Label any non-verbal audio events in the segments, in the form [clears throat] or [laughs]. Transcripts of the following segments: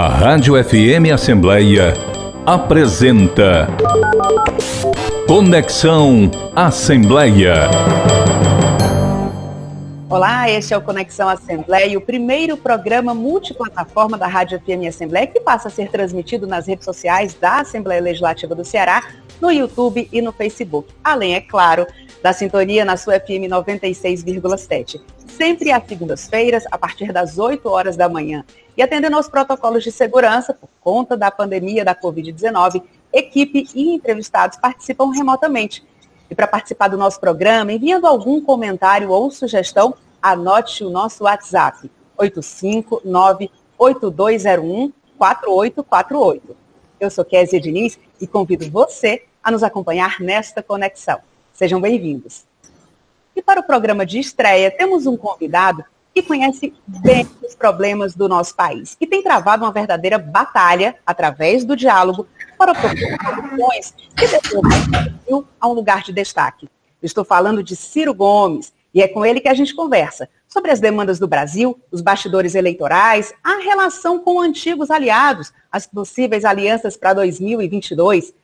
A Rádio FM Assembleia apresenta Conexão Assembleia. Olá, este é o Conexão Assembleia, o primeiro programa multiplataforma da Rádio FM Assembleia que passa a ser transmitido nas redes sociais da Assembleia Legislativa do Ceará, no YouTube e no Facebook. Além, é claro, da sintonia na sua FM 96,7. Sempre às segundas-feiras, a partir das 8 horas da manhã. E atendendo aos protocolos de segurança, por conta da pandemia da Covid-19, equipe e entrevistados participam remotamente. E para participar do nosso programa, enviando algum comentário ou sugestão, anote o nosso WhatsApp, 859-8201-4848. Eu sou Kézia Diniz e convido você a nos acompanhar nesta conexão. Sejam bem-vindos. E para o programa de estreia, temos um convidado que conhece bem os problemas do nosso país e tem travado uma verdadeira batalha através do diálogo para propor soluções que devolvam a um lugar de destaque. estou falando de Ciro Gomes e é com ele que a gente conversa sobre as demandas do Brasil, os bastidores eleitorais, a relação com antigos aliados, as possíveis alianças para 2022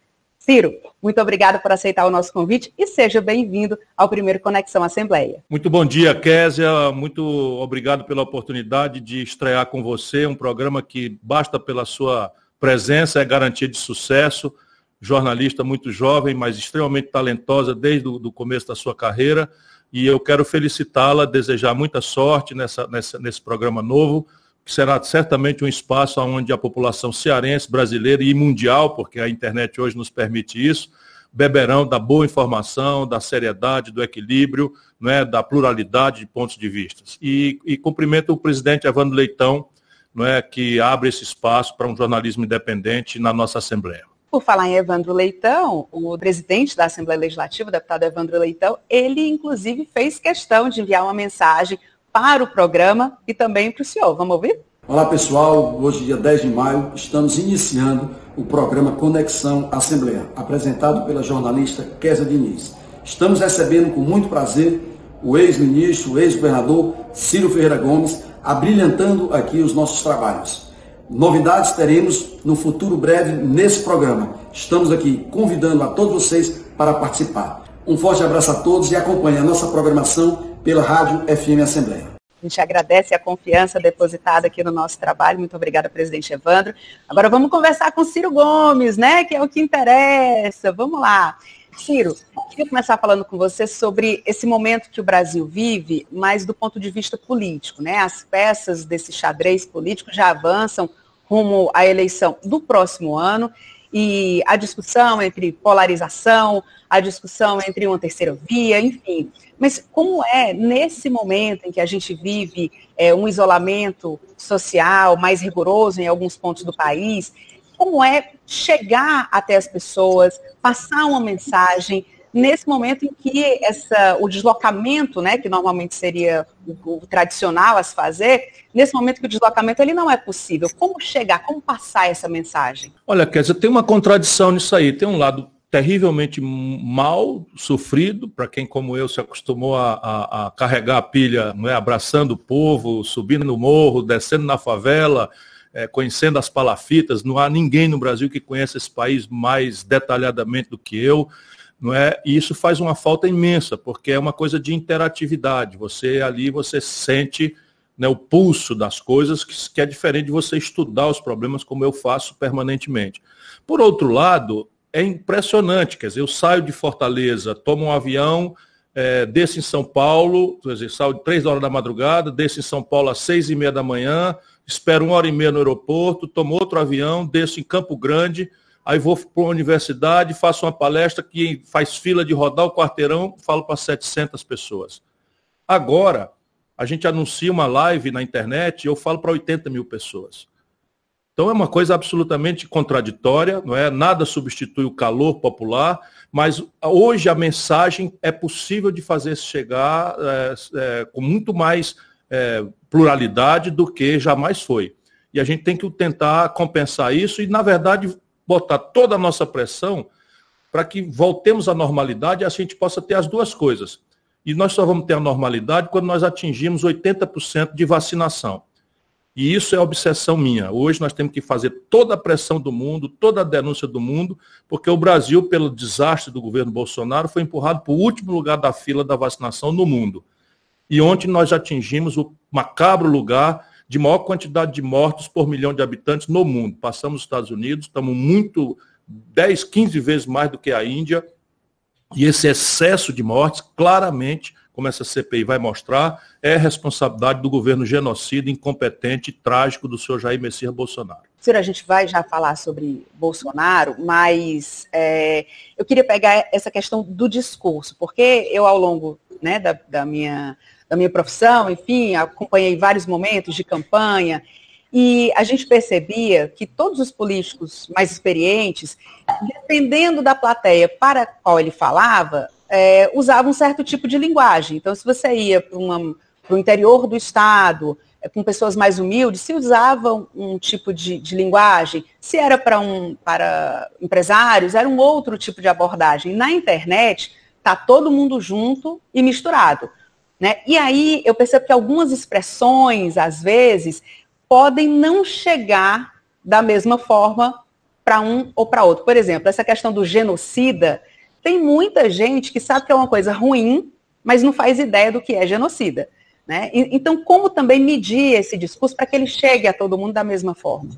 Ciro, muito obrigado por aceitar o nosso convite e seja bem-vindo ao primeiro Conexão Assembleia. Muito bom dia, Késia. Muito obrigado pela oportunidade de estrear com você um programa que basta pela sua presença, é garantia de sucesso. Jornalista muito jovem, mas extremamente talentosa desde o começo da sua carreira. E eu quero felicitá-la, desejar muita sorte nessa, nessa, nesse programa novo que será certamente um espaço onde a população cearense, brasileira e mundial, porque a internet hoje nos permite isso, beberão da boa informação, da seriedade, do equilíbrio, né, da pluralidade de pontos de vista. E, e cumprimento o presidente Evandro Leitão, não é, que abre esse espaço para um jornalismo independente na nossa Assembleia. Por falar em Evandro Leitão, o presidente da Assembleia Legislativa, o deputado Evandro Leitão, ele inclusive fez questão de enviar uma mensagem para o programa e também para o senhor. Vamos ouvir? Olá pessoal, hoje dia 10 de maio estamos iniciando o programa Conexão Assembleia, apresentado pela jornalista Kézia Diniz. Estamos recebendo com muito prazer o ex-ministro, o ex-governador Ciro Ferreira Gomes, abrilhantando aqui os nossos trabalhos. Novidades teremos no futuro breve nesse programa. Estamos aqui convidando a todos vocês para participar. Um forte abraço a todos e acompanhe a nossa programação pela Rádio FM Assembleia. A gente agradece a confiança depositada aqui no nosso trabalho. Muito obrigada, presidente Evandro. Agora vamos conversar com Ciro Gomes, né? Que é o que interessa. Vamos lá. Ciro, queria começar falando com você sobre esse momento que o Brasil vive, mas do ponto de vista político, né? As peças desse xadrez político já avançam rumo à eleição do próximo ano e a discussão entre polarização, a discussão entre uma terceira via, enfim. Mas como é nesse momento em que a gente vive é, um isolamento social mais rigoroso em alguns pontos do país, como é chegar até as pessoas, passar uma mensagem nesse momento em que essa, o deslocamento, né, que normalmente seria o, o, tradicional a se fazer, nesse momento que o deslocamento ele não é possível. Como chegar, como passar essa mensagem? Olha, Kézia, tem uma contradição nisso aí. Tem um lado terrivelmente mal sofrido, para quem como eu se acostumou a, a, a carregar a pilha, não é? abraçando o povo, subindo no morro, descendo na favela, é, conhecendo as palafitas. Não há ninguém no Brasil que conheça esse país mais detalhadamente do que eu não é? E isso faz uma falta imensa, porque é uma coisa de interatividade. Você ali, você sente né, o pulso das coisas, que, que é diferente de você estudar os problemas como eu faço permanentemente. Por outro lado, é impressionante, quer dizer, eu saio de Fortaleza, tomo um avião, é, desço em São Paulo, quer dizer, saio de três horas da madrugada, desço em São Paulo às seis e meia da manhã, espero uma hora e meia no aeroporto, tomo outro avião, desço em Campo Grande, aí vou para uma universidade, faço uma palestra que faz fila de rodar o quarteirão, falo para 700 pessoas. Agora, a gente anuncia uma live na internet e eu falo para 80 mil pessoas. Então é uma coisa absolutamente contraditória, não é? Nada substitui o calor popular, mas hoje a mensagem é possível de fazer chegar é, é, com muito mais é, pluralidade do que jamais foi. E a gente tem que tentar compensar isso e, na verdade, botar toda a nossa pressão para que voltemos à normalidade e a gente possa ter as duas coisas. E nós só vamos ter a normalidade quando nós atingirmos 80% de vacinação. E isso é obsessão minha. Hoje nós temos que fazer toda a pressão do mundo, toda a denúncia do mundo, porque o Brasil, pelo desastre do governo Bolsonaro, foi empurrado para o último lugar da fila da vacinação no mundo. E ontem nós atingimos o macabro lugar de maior quantidade de mortos por milhão de habitantes no mundo. Passamos os Estados Unidos, estamos muito 10, 15 vezes mais do que a Índia. E esse excesso de mortes, claramente, como essa CPI vai mostrar, é responsabilidade do governo genocida, incompetente e trágico do senhor Jair Messias Bolsonaro. Ciro, a gente vai já falar sobre Bolsonaro, mas é, eu queria pegar essa questão do discurso, porque eu, ao longo né, da, da, minha, da minha profissão, enfim, acompanhei vários momentos de campanha e a gente percebia que todos os políticos mais experientes, dependendo da plateia para a qual ele falava, é, usavam um certo tipo de linguagem. Então, se você ia para o interior do Estado, é, com pessoas mais humildes, se usavam um tipo de, de linguagem. Se era para, um, para empresários, era um outro tipo de abordagem. Na internet, está todo mundo junto e misturado. Né? E aí eu percebo que algumas expressões, às vezes, podem não chegar da mesma forma para um ou para outro. Por exemplo, essa questão do genocida, tem muita gente que sabe que é uma coisa ruim, mas não faz ideia do que é genocida. Né? Então, como também medir esse discurso para que ele chegue a todo mundo da mesma forma?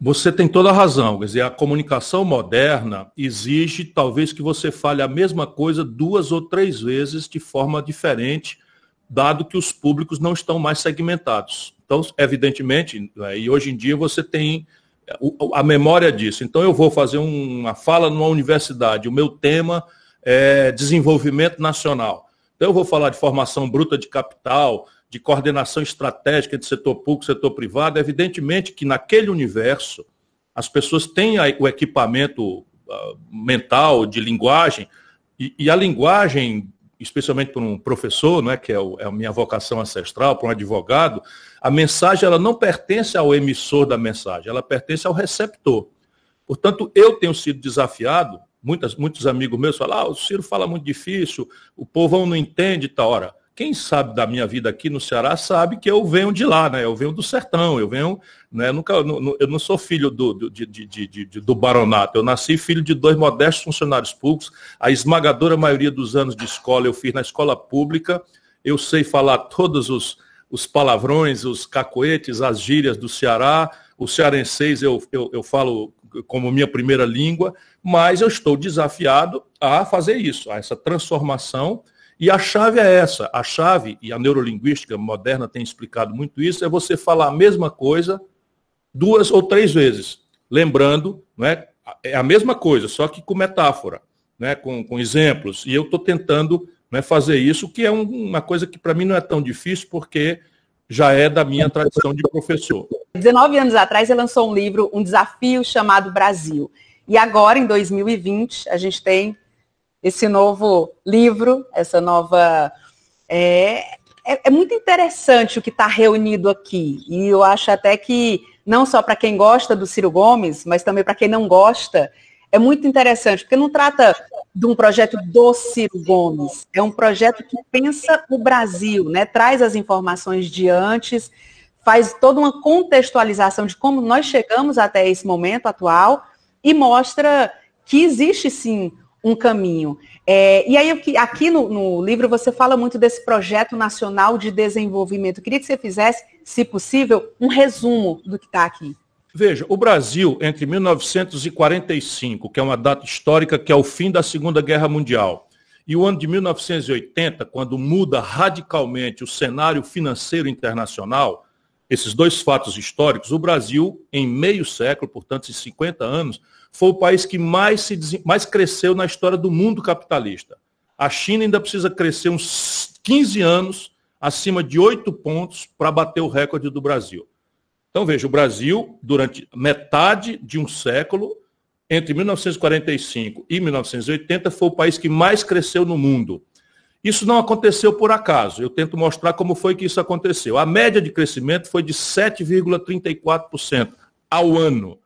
Você tem toda a razão. Quer dizer, a comunicação moderna exige talvez que você fale a mesma coisa duas ou três vezes de forma diferente, dado que os públicos não estão mais segmentados. Então, evidentemente, né, e hoje em dia você tem a memória disso. Então, eu vou fazer uma fala numa universidade, o meu tema é desenvolvimento nacional. Então, eu vou falar de formação bruta de capital, de coordenação estratégica de setor público e setor privado. Evidentemente que naquele universo, as pessoas têm o equipamento uh, mental, de linguagem, e a linguagem especialmente para um professor, não é, que é, o, é a minha vocação ancestral, para um advogado, a mensagem ela não pertence ao emissor da mensagem, ela pertence ao receptor. Portanto, eu tenho sido desafiado, muitas, muitos amigos meus falam, ah, o Ciro fala muito difícil, o povão não entende, tá hora. Quem sabe da minha vida aqui no Ceará sabe que eu venho de lá, né? Eu venho do sertão, eu venho, né? Nunca, eu não sou filho do, do, de, de, de, do baronato, eu nasci filho de dois modestos funcionários públicos. A esmagadora maioria dos anos de escola eu fiz na escola pública. Eu sei falar todos os, os palavrões, os cacoetes, as gírias do Ceará. O cearenseis eu, eu, eu falo como minha primeira língua, mas eu estou desafiado a fazer isso, a essa transformação e a chave é essa. A chave, e a neurolinguística moderna tem explicado muito isso, é você falar a mesma coisa duas ou três vezes. Lembrando, né, é a mesma coisa, só que com metáfora, né, com, com exemplos. E eu estou tentando né, fazer isso, que é um, uma coisa que para mim não é tão difícil, porque já é da minha tradição de professor. 19 anos atrás, ele lançou um livro, um desafio chamado Brasil. E agora, em 2020, a gente tem esse novo livro, essa nova. É, é, é muito interessante o que está reunido aqui. E eu acho até que, não só para quem gosta do Ciro Gomes, mas também para quem não gosta, é muito interessante, porque não trata de um projeto do Ciro Gomes, é um projeto que pensa o Brasil, né? traz as informações de antes, faz toda uma contextualização de como nós chegamos até esse momento atual e mostra que existe sim um caminho. É, e aí, aqui no, no, livro, você fala muito desse projeto nacional de desenvolvimento. Eu queria que você fizesse, se possível, um resumo do que está aqui. Veja, o Brasil, entre 1945, que é uma data histórica que é o fim da Segunda Guerra Mundial, e o ano de 1980, quando muda radicalmente o cenário financeiro internacional, esses dois fatos históricos, o Brasil, em meio século, portanto, em 50 anos, foi o país que mais, se, mais cresceu na história do mundo capitalista. A China ainda precisa crescer uns 15 anos acima de 8 pontos para bater o recorde do Brasil. Então, veja, o Brasil, durante metade de um século, entre 1945 e 1980, foi o país que mais cresceu no mundo. Isso não aconteceu por acaso. Eu tento mostrar como foi que isso aconteceu. A média de crescimento foi de 7,34% ao ano.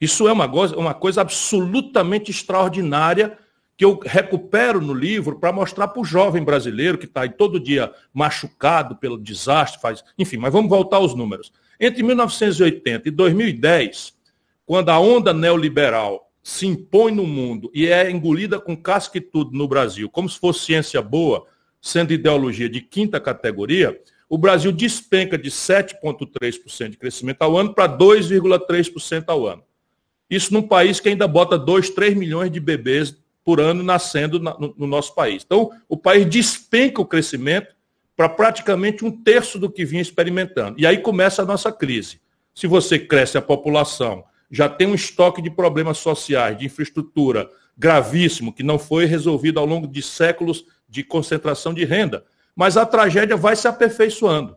Isso é uma coisa, uma coisa absolutamente extraordinária que eu recupero no livro para mostrar para o jovem brasileiro que está aí todo dia machucado pelo desastre, faz, enfim, mas vamos voltar aos números. Entre 1980 e 2010, quando a onda neoliberal se impõe no mundo e é engolida com casca e tudo no Brasil, como se fosse ciência boa, sendo ideologia de quinta categoria, o Brasil despenca de 7,3% de crescimento ao ano para 2,3% ao ano. Isso num país que ainda bota 2, 3 milhões de bebês por ano nascendo no, no nosso país. Então, o país despenca o crescimento para praticamente um terço do que vinha experimentando. E aí começa a nossa crise. Se você cresce a população, já tem um estoque de problemas sociais, de infraestrutura gravíssimo, que não foi resolvido ao longo de séculos de concentração de renda. Mas a tragédia vai se aperfeiçoando.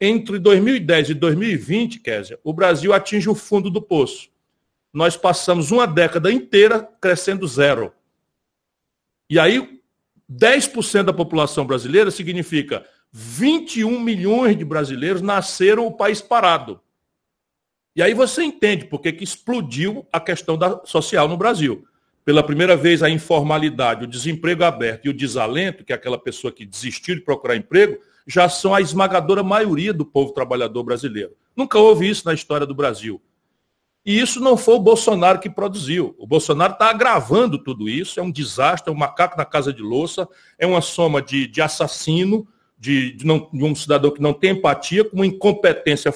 Entre 2010 e 2020, Kézia, o Brasil atinge o fundo do poço. Nós passamos uma década inteira crescendo zero. E aí, 10% da população brasileira significa 21 milhões de brasileiros nasceram o país parado. E aí você entende por que explodiu a questão da, social no Brasil. Pela primeira vez, a informalidade, o desemprego aberto e o desalento, que é aquela pessoa que desistiu de procurar emprego, já são a esmagadora maioria do povo trabalhador brasileiro. Nunca houve isso na história do Brasil. E isso não foi o Bolsonaro que produziu. O Bolsonaro está agravando tudo isso. É um desastre, é um macaco na casa de louça, é uma soma de, de assassino, de, de, não, de um cidadão que não tem empatia, com uma incompetência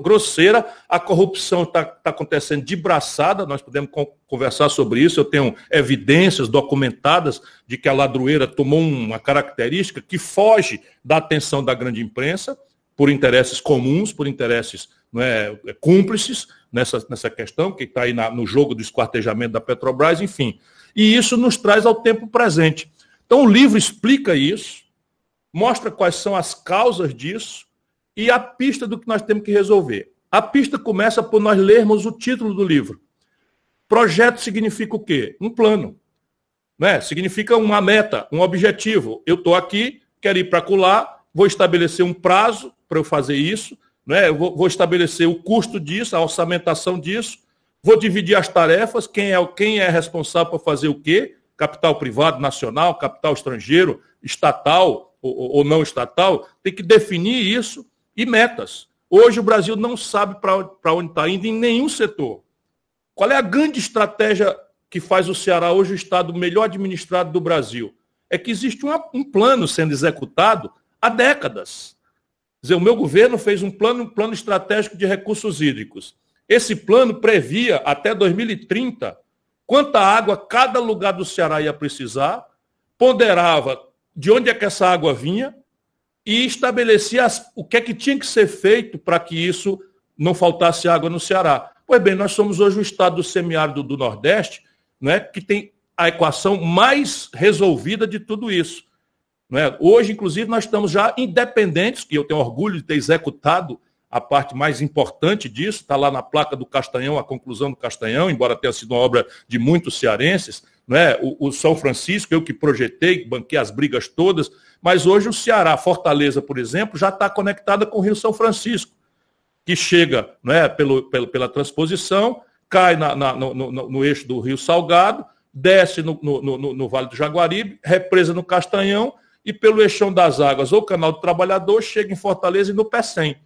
grosseira. A corrupção está tá acontecendo de braçada, nós podemos conversar sobre isso. Eu tenho evidências documentadas de que a ladroeira tomou uma característica que foge da atenção da grande imprensa, por interesses comuns, por interesses não é, cúmplices nessa, nessa questão, que está aí na, no jogo do esquartejamento da Petrobras, enfim. E isso nos traz ao tempo presente. Então, o livro explica isso, mostra quais são as causas disso e a pista do que nós temos que resolver. A pista começa por nós lermos o título do livro. Projeto significa o quê? Um plano. Né? Significa uma meta, um objetivo. Eu estou aqui, quero ir para colar, vou estabelecer um prazo para eu fazer isso, né? Eu vou, vou estabelecer o custo disso, a orçamentação disso, vou dividir as tarefas, quem é, quem é responsável por fazer o quê? Capital privado, nacional, capital estrangeiro, estatal ou, ou não estatal, tem que definir isso e metas. Hoje o Brasil não sabe para onde está indo em nenhum setor. Qual é a grande estratégia que faz o Ceará hoje o estado melhor administrado do Brasil? É que existe um plano sendo executado há décadas dizer, o meu governo fez um plano, um plano estratégico de recursos hídricos. Esse plano previa até 2030 quanta água cada lugar do Ceará ia precisar, ponderava de onde é que essa água vinha e estabelecia as, o que é que tinha que ser feito para que isso não faltasse água no Ceará. Pois bem, nós somos hoje o estado do semiárido do Nordeste, né, que tem a equação mais resolvida de tudo isso. É? Hoje, inclusive, nós estamos já independentes, que eu tenho orgulho de ter executado a parte mais importante disso, está lá na placa do Castanhão, a conclusão do Castanhão, embora tenha sido uma obra de muitos cearenses, é? o, o São Francisco, eu que projetei, banquei as brigas todas, mas hoje o Ceará, Fortaleza, por exemplo, já está conectada com o Rio São Francisco, que chega é? pelo, pelo, pela transposição, cai na, na, no, no, no, eixo do Rio Salgado, desce no, no Vale do Jaguaribe, represa no Castanhão, e pelo Eixão das Águas ou Canal do Trabalhador chega em Fortaleza e no Pecém.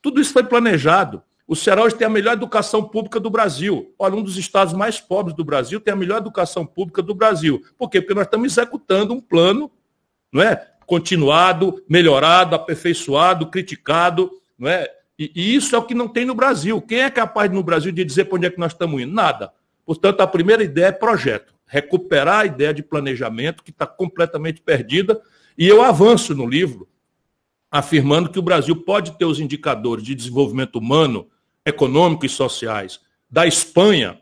Tudo isso foi planejado. O Ceará hoje tem a melhor educação pública do Brasil. Olha, um dos estados mais pobres do Brasil tem a melhor educação pública do Brasil. Por quê? Porque nós estamos executando um plano, não é? Continuado, melhorado, aperfeiçoado, criticado, não é? E, e isso é o que não tem no Brasil. Quem é capaz no Brasil de dizer para onde é que nós estamos indo? Nada. Portanto, a primeira ideia é projeto recuperar a ideia de planejamento que está completamente perdida. E eu avanço no livro afirmando que o Brasil pode ter os indicadores de desenvolvimento humano, econômico e sociais da Espanha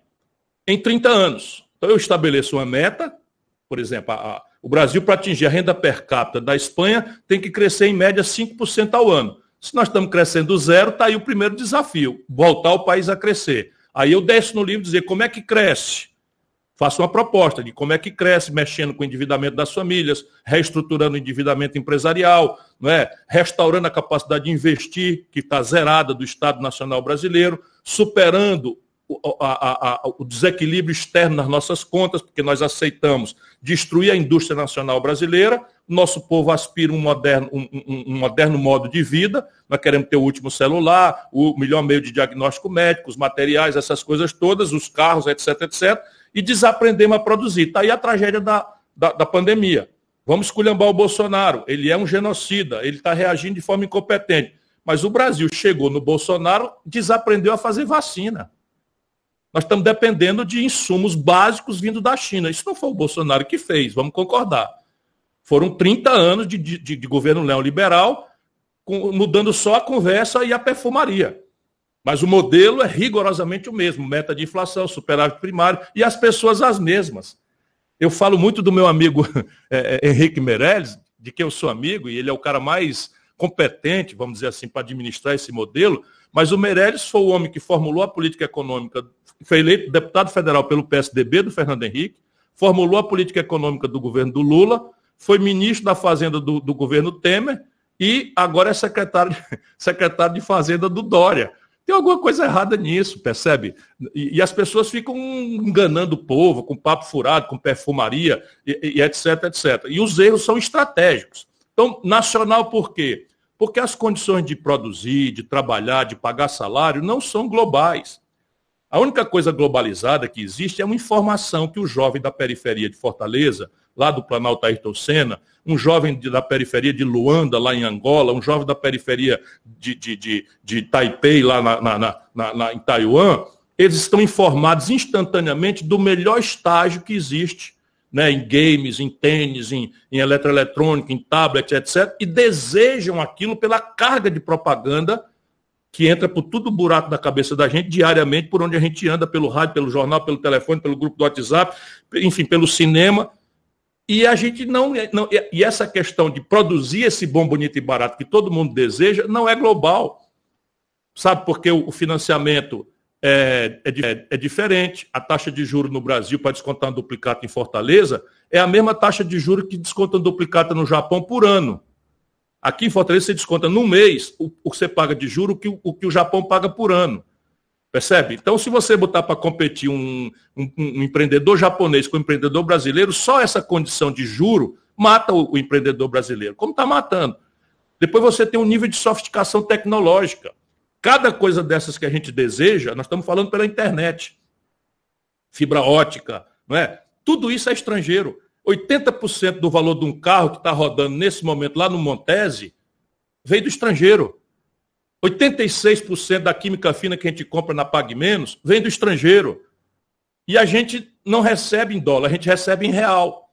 em 30 anos. Então eu estabeleço uma meta, por exemplo, a, a, o Brasil para atingir a renda per capita da Espanha tem que crescer em média 5% ao ano. Se nós estamos crescendo zero, está aí o primeiro desafio, voltar o país a crescer. Aí eu desço no livro dizer como é que cresce faça uma proposta de como é que cresce, mexendo com o endividamento das famílias, reestruturando o endividamento empresarial, não é? restaurando a capacidade de investir, que está zerada do Estado Nacional Brasileiro, superando o, a, a, o desequilíbrio externo nas nossas contas, porque nós aceitamos destruir a indústria nacional brasileira, nosso povo aspira um moderno, um, um, um, moderno modo de vida, nós queremos ter o último celular, o melhor meio de diagnóstico médico, os materiais, essas coisas todas, os carros, etc, etc, e desaprendemos a produzir. Está aí a tragédia da, da, da pandemia. Vamos esculhambar o Bolsonaro, ele é um genocida, ele está reagindo de forma incompetente. Mas o Brasil chegou no Bolsonaro, desaprendeu a fazer vacina. Nós estamos dependendo de insumos básicos vindo da China. Isso não foi o Bolsonaro que fez, vamos concordar. Foram 30 anos de, de, de governo neoliberal, com, mudando só a conversa e a perfumaria. Mas o modelo é rigorosamente o mesmo: meta de inflação, superávit primário e as pessoas as mesmas. Eu falo muito do meu amigo [laughs] é, Henrique Meirelles, de quem eu sou amigo, e ele é o cara mais competente, vamos dizer assim, para administrar esse modelo, mas o Meirelles foi o homem que formulou a política econômica, foi eleito deputado federal pelo PSDB do Fernando Henrique, formulou a política econômica do governo do Lula, foi ministro da Fazenda do, do governo Temer e agora é secretário, [laughs] secretário de Fazenda do Dória. Tem alguma coisa errada nisso, percebe? E, e, as pessoas ficam enganando o povo com papo furado, com perfumaria, e, e etc, etc. E os erros são estratégicos. Então, nacional por quê? Porque as condições de produzir, de trabalhar, de pagar salário não são globais. A única coisa globalizada que existe é uma informação que o jovem da periferia de Fortaleza lá do Planalto Ayrton Senna, um jovem da periferia de Luanda, lá em Angola, um jovem da periferia de, de, de, de Taipei, lá na, na, na, na, em Taiwan, eles estão informados instantaneamente do melhor estágio que existe né, em games, em tênis, em, em eletroeletrônica, em tablet, etc., e desejam aquilo pela carga de propaganda que entra por todo o buraco da cabeça da gente diariamente, por onde a gente anda, pelo rádio, pelo jornal, pelo telefone, pelo grupo do WhatsApp, enfim, pelo cinema. E a gente não, não. E essa questão de produzir esse bom, bonito e barato que todo mundo deseja não é global. Sabe porque o financiamento é, é, é diferente. A taxa de juros no Brasil para descontar um duplicata em Fortaleza é a mesma taxa de juros que desconta um duplicata no Japão por ano. Aqui em Fortaleza você desconta no mês o, o que você paga de juro que o, o que o Japão paga por ano. Percebe? Então, se você botar para competir um, um, um, empreendedor japonês com um empreendedor brasileiro, só essa condição de juro mata o, o empreendedor brasileiro, como está matando. Depois você tem um nível de sofisticação tecnológica. Cada coisa dessas que a gente deseja, nós estamos falando pela internet, fibra ótica, não é? Tudo isso é estrangeiro. 80% do valor de um carro que está rodando nesse momento lá no Montese veio do estrangeiro. 86% da química fina que a gente compra na Pag Menos vem do estrangeiro. E a gente não recebe em dólar, a gente recebe em real.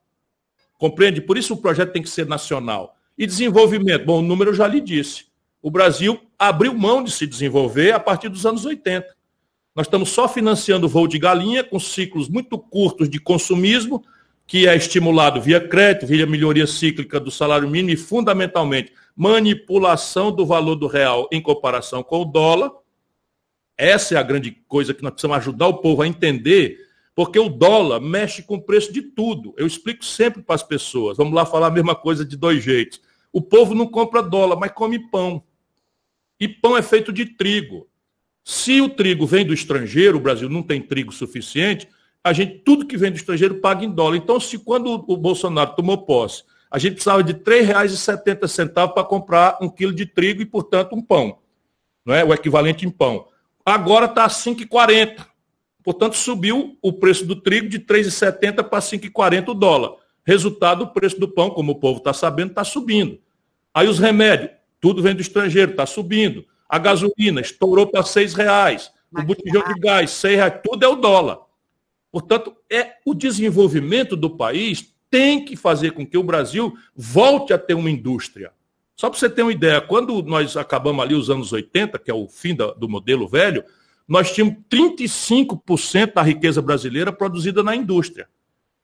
Compreende? Por isso o projeto tem que ser nacional. E desenvolvimento, bom, o número eu já lhe disse. O Brasil abriu mão de se desenvolver a partir dos anos 80. Nós estamos só financiando voo de galinha com ciclos muito curtos de consumismo, que é estimulado via crédito, via melhoria cíclica do salário mínimo e, fundamentalmente, manipulação do valor do real em comparação com o dólar. Essa é a grande coisa que nós precisamos ajudar o povo a entender, porque o dólar mexe com o preço de tudo. Eu explico sempre para as pessoas. Vamos lá falar a mesma coisa de dois jeitos. O povo não compra dólar, mas come pão. E pão é feito de trigo. Se o trigo vem do estrangeiro, o Brasil não tem trigo suficiente, a gente, tudo que vem do estrangeiro paga em dólar. Então, se quando o Bolsonaro tomou posse, a gente precisava de R$ 3,70 para comprar um quilo de trigo e, portanto, um pão. Não é? O equivalente em pão. Agora está a 5,40. Portanto, subiu o preço do trigo de 3,70 para 5,40 o dólar. Resultado, o preço do pão, como o povo está sabendo, está subindo. Aí os remédios, tudo vem do estrangeiro, está subindo. A gasolina estourou para R$ reais. O botijão de gás, R$ reais. Tudo é o dólar. Portanto, é o desenvolvimento do país tem que fazer com que o Brasil volte a ter uma indústria. Só para você ter uma ideia, quando nós acabamos ali os anos 80, que é o fim da, do modelo velho, nós tínhamos 35% da riqueza brasileira produzida na indústria,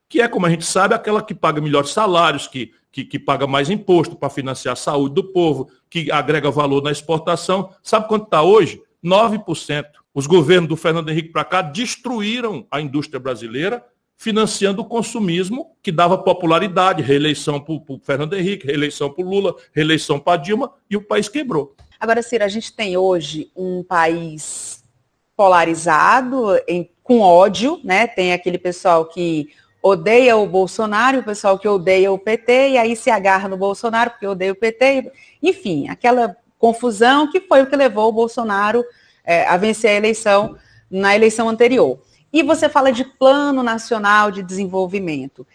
que é, como a gente sabe, aquela que paga melhores salários, que, que, que paga mais imposto para financiar a saúde do povo, que agrega valor na exportação. Sabe quanto está hoje? 9%. Os governos do Fernando Henrique para cá destruíram a indústria brasileira financiando o consumismo que dava popularidade, reeleição para o Fernando Henrique, reeleição para o Lula, reeleição para Dilma, e o país quebrou. Agora, Cira, a gente tem hoje um país polarizado, em, com ódio, né? Tem aquele pessoal que odeia o Bolsonaro, o pessoal que odeia o PT, e aí se agarra no Bolsonaro porque odeia o PT. Enfim, aquela confusão que foi o que levou o Bolsonaro é, a vencer a eleição na eleição anterior. E você fala de plano nacional de desenvolvimento.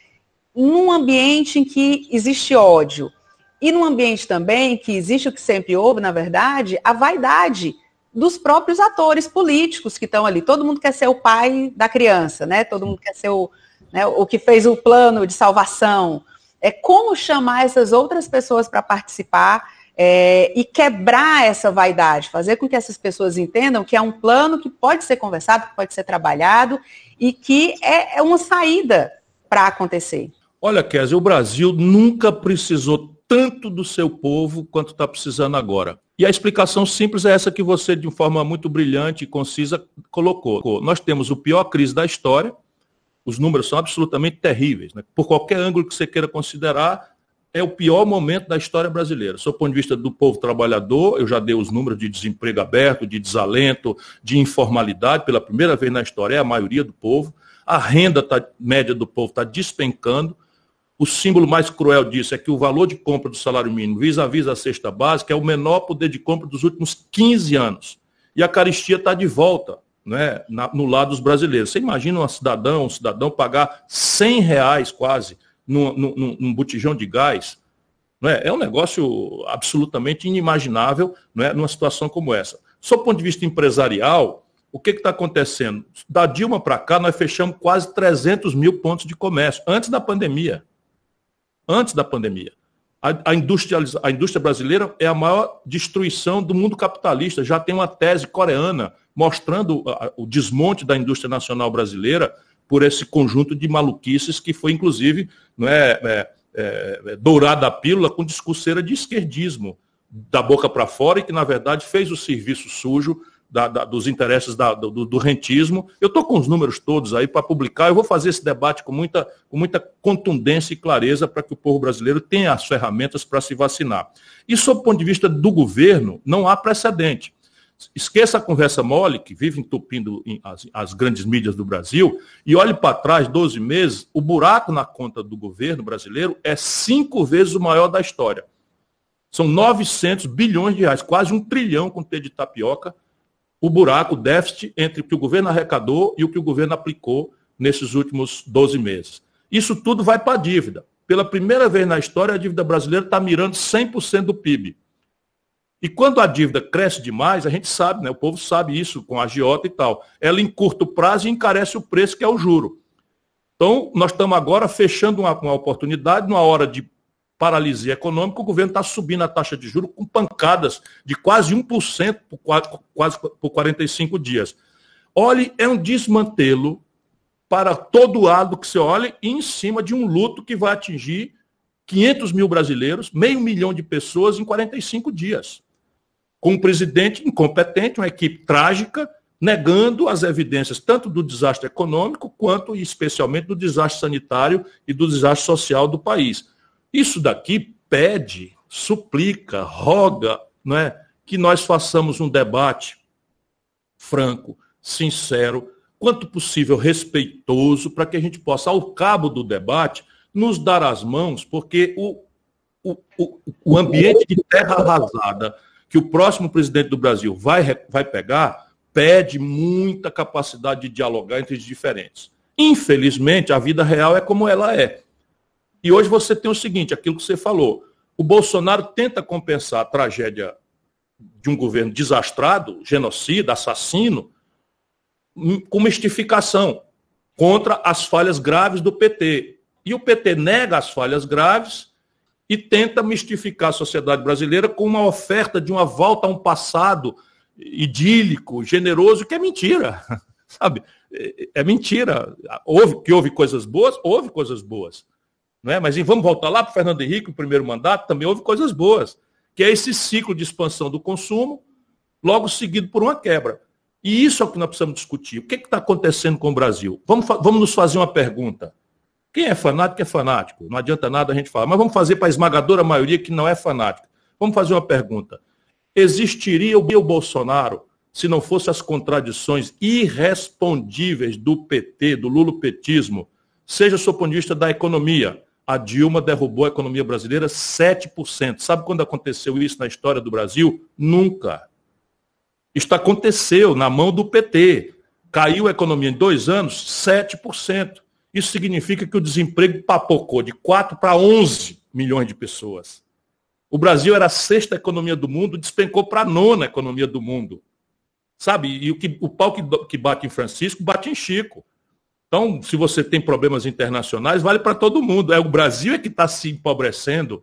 Num ambiente em que existe ódio, e num ambiente também que existe o que sempre houve, na verdade, a vaidade dos próprios atores políticos que estão ali. Todo mundo quer ser o pai da criança, né? Todo mundo quer ser o, né, o que fez o plano de salvação. É como chamar essas outras pessoas para participar é, e quebrar essa vaidade, fazer com que essas pessoas entendam que é um plano que pode ser conversado, que pode ser trabalhado e que é, é uma saída para acontecer. Olha, Kézia, o Brasil nunca precisou tanto do seu povo quanto está precisando agora. E a explicação simples é essa que você, de forma muito brilhante e concisa, colocou. Nós temos o pior crise da história, os números são absolutamente terríveis. Né? Por qualquer ângulo que você queira considerar, é o pior momento da história brasileira. Do ponto de vista do povo trabalhador, eu já dei os números de desemprego aberto, de desalento, de informalidade, pela primeira vez na história, é a maioria do povo. A renda tá, média do povo está despencando. O símbolo mais cruel disso é que o valor de compra do salário mínimo vis-à-vis -vis a cesta básica é o menor poder de compra dos últimos 15 anos. E a caristia está de volta né, na, no lado dos brasileiros. Você imagina um cidadão, um cidadão pagar 100 reais quase num, num, num botijão de gás? Não é? é um negócio absolutamente inimaginável não é, numa situação como essa. Sob o ponto de vista empresarial, o que está acontecendo? Da Dilma para cá, nós fechamos quase 300 mil pontos de comércio, antes da pandemia. Antes da pandemia. A, a, a indústria brasileira é a maior destruição do mundo capitalista. Já tem uma tese coreana mostrando o desmonte da indústria nacional brasileira por esse conjunto de maluquices que foi, inclusive, não é, é, é, é dourada a pílula com discurseira de esquerdismo, da boca para fora, e que, na verdade, fez o serviço sujo da, da, dos interesses da, do, do, rentismo. Eu estou com os números todos aí para publicar, eu vou fazer esse debate com muita, com muita contundência e clareza para que o povo brasileiro tenha as ferramentas para se vacinar. E, sob o ponto de vista do governo, não há precedente. Esqueça a conversa mole, que vive entupindo as, as grandes mídias do Brasil, e olhe para trás, 12 meses, o buraco na conta do governo brasileiro é cinco vezes o maior da história. São 900 bilhões de reais, quase um trilhão com T de tapioca, o buraco, o déficit entre o que o governo arrecadou e o que o governo aplicou nesses últimos 12 meses. Isso tudo vai para a dívida. Pela primeira vez na história, a dívida brasileira está mirando 100% do PIB. E quando a dívida cresce demais, a gente sabe, né? o povo sabe isso com a agiota e tal. Ela em curto prazo encarece o preço, que é o juro. Então, nós estamos agora fechando uma, uma oportunidade, numa hora de paralisia econômica, o governo está subindo a taxa de juros com pancadas de quase 1% por, quase, por 45 dias. Olhe, é um desmantelo para todo lado que você olhe, em cima de um luto que vai atingir 500 mil brasileiros, meio milhão de pessoas em 45 dias com um presidente incompetente, uma equipe trágica, negando as evidências tanto do desastre econômico quanto, especialmente, do desastre sanitário e do desastre social do país. Isso daqui pede, suplica, roga não é, que nós façamos um debate franco, sincero, quanto possível respeitoso, para que a gente possa, ao cabo do debate, nos dar as mãos, porque o, o, o, o ambiente de terra arrasada que o próximo presidente do Brasil vai, vai pegar pede muita capacidade de dialogar entre os diferentes. Infelizmente, a vida real é como ela é. E hoje você tem o seguinte, aquilo que você falou. O Bolsonaro tenta compensar a tragédia de um governo desastrado, genocida, assassino, com mistificação contra as falhas graves do PT. E o PT nega as falhas graves e tenta mistificar a sociedade brasileira com uma oferta de uma volta a um passado idílico, generoso, que é mentira. [laughs] Sabe? É, é mentira. Houve, que houve coisas boas, houve coisas boas. Não é? Mas e vamos voltar lá para o Fernando Henrique, o primeiro mandato, também houve coisas boas, que é esse ciclo de expansão do consumo, logo seguido por uma quebra. E isso é o que nós precisamos discutir. O que é está acontecendo com o Brasil? Vamos, vamos nos fazer uma pergunta. Quem é fanático é fanático. Não adianta nada a gente falar. Mas vamos fazer para a esmagadora maioria que não é fanática. Vamos fazer uma pergunta. Existiria o Bolsonaro se não fossem as contradições irrespondíveis do PT, do lulopetismo, Seja do ponto de vista da economia. A Dilma derrubou a economia brasileira 7%. Sabe quando aconteceu isso na história do Brasil? Nunca. Isto aconteceu na mão do PT. Caiu a economia em dois anos 7%. Isso significa que o desemprego papocou de 4 para 11 milhões de pessoas. O Brasil era a sexta economia do mundo, despencou para a nona economia do mundo. Sabe? E o, que, o pau que, que bate em Francisco bate em Chico. Então, se você tem problemas internacionais, vale para todo mundo. É o Brasil é que está se empobrecendo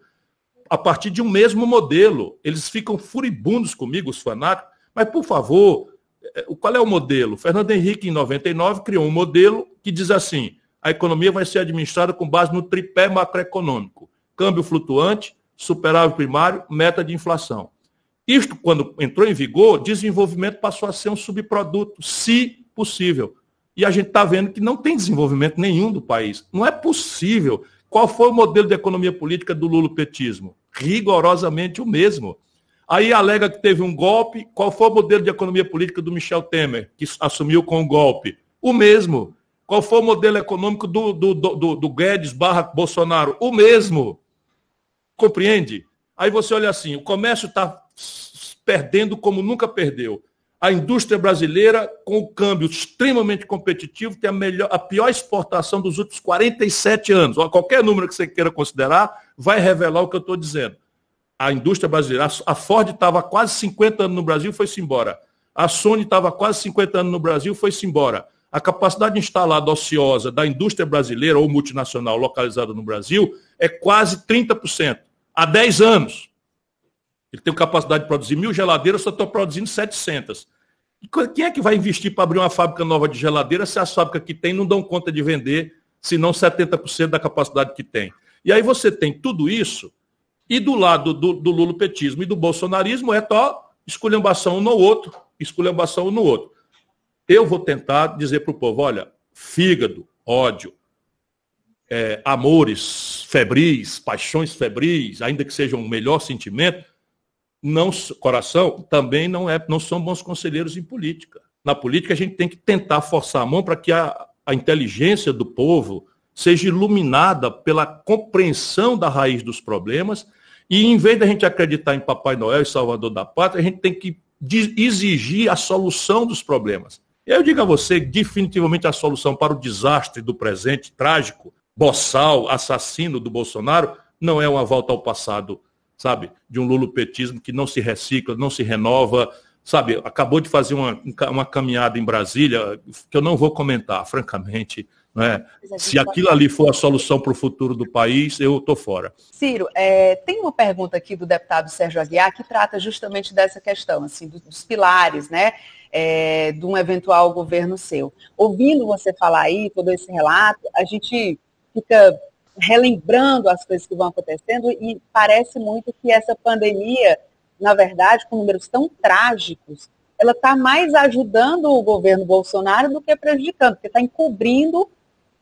a partir de um mesmo modelo. Eles ficam furibundos comigo, os fanáticos. Mas, por favor, é, qual é o modelo? Fernando Henrique, em 99, criou um modelo que diz assim: a economia vai ser administrada com base no tripé macroeconômico: câmbio flutuante, superávit primário, meta de inflação. Isto, quando entrou em vigor, desenvolvimento passou a ser um subproduto, se possível. E a gente está vendo que não tem desenvolvimento nenhum do país. Não é possível. Qual foi o modelo de economia política do lulopetismo? Rigorosamente o mesmo. Aí alega que teve um golpe. Qual foi o modelo de economia política do Michel Temer, que assumiu com o golpe? O mesmo. Qual foi o modelo econômico do, do, do, do Guedes barra Bolsonaro? O mesmo. Compreende? Aí você olha assim, o comércio está perdendo como nunca perdeu. A indústria brasileira, com o câmbio extremamente competitivo, tem a, melhor, a pior exportação dos últimos 47 anos. Qualquer número que você queira considerar, vai revelar o que eu estou dizendo. A indústria brasileira, a Ford estava quase 50 anos no Brasil, foi-se embora. A Sony estava quase 50 anos no Brasil, foi-se embora. A capacidade instalada ociosa da indústria brasileira ou multinacional localizada no Brasil é quase 30%. Há 10 anos. Ele tem capacidade de produzir mil geladeiras, só estou produzindo 700. E quem é que vai investir para abrir uma fábrica nova de geladeira se as fábricas que tem não dão conta de vender, se não 70% da capacidade que tem? E aí você tem tudo isso, e do lado do, do lulopetismo e do bolsonarismo é só esculhambação um no outro, esculhambação um no outro. Eu vou tentar dizer para o povo, olha, fígado, ódio, é, amores febris, paixões febris, ainda que sejam um melhor sentimento, não, coração também não, é, não são bons conselheiros em política. Na política, a gente tem que tentar forçar a mão para que a, a inteligência do povo seja iluminada pela compreensão da raiz dos problemas. E em vez da gente acreditar em Papai Noel e Salvador da Pátria, a gente tem que exigir a solução dos problemas. Eu digo a você, definitivamente a solução para o desastre do presente, trágico, boçal, assassino do Bolsonaro, não é uma volta ao passado sabe? De um lulopetismo que não se recicla, não se renova, sabe? Acabou de fazer uma, uma caminhada em Brasília, que eu não vou comentar, francamente. Né? Se aquilo ali for a solução para o futuro do país, eu estou fora. Ciro, é, tem uma pergunta aqui do deputado Sérgio Aguiar que trata justamente dessa questão, assim, dos pilares, né? É, de um eventual governo seu. Ouvindo você falar aí, todo esse relato, a gente fica relembrando as coisas que vão acontecendo e parece muito que essa pandemia, na verdade, com números tão trágicos, ela está mais ajudando o governo Bolsonaro do que prejudicando, porque está encobrindo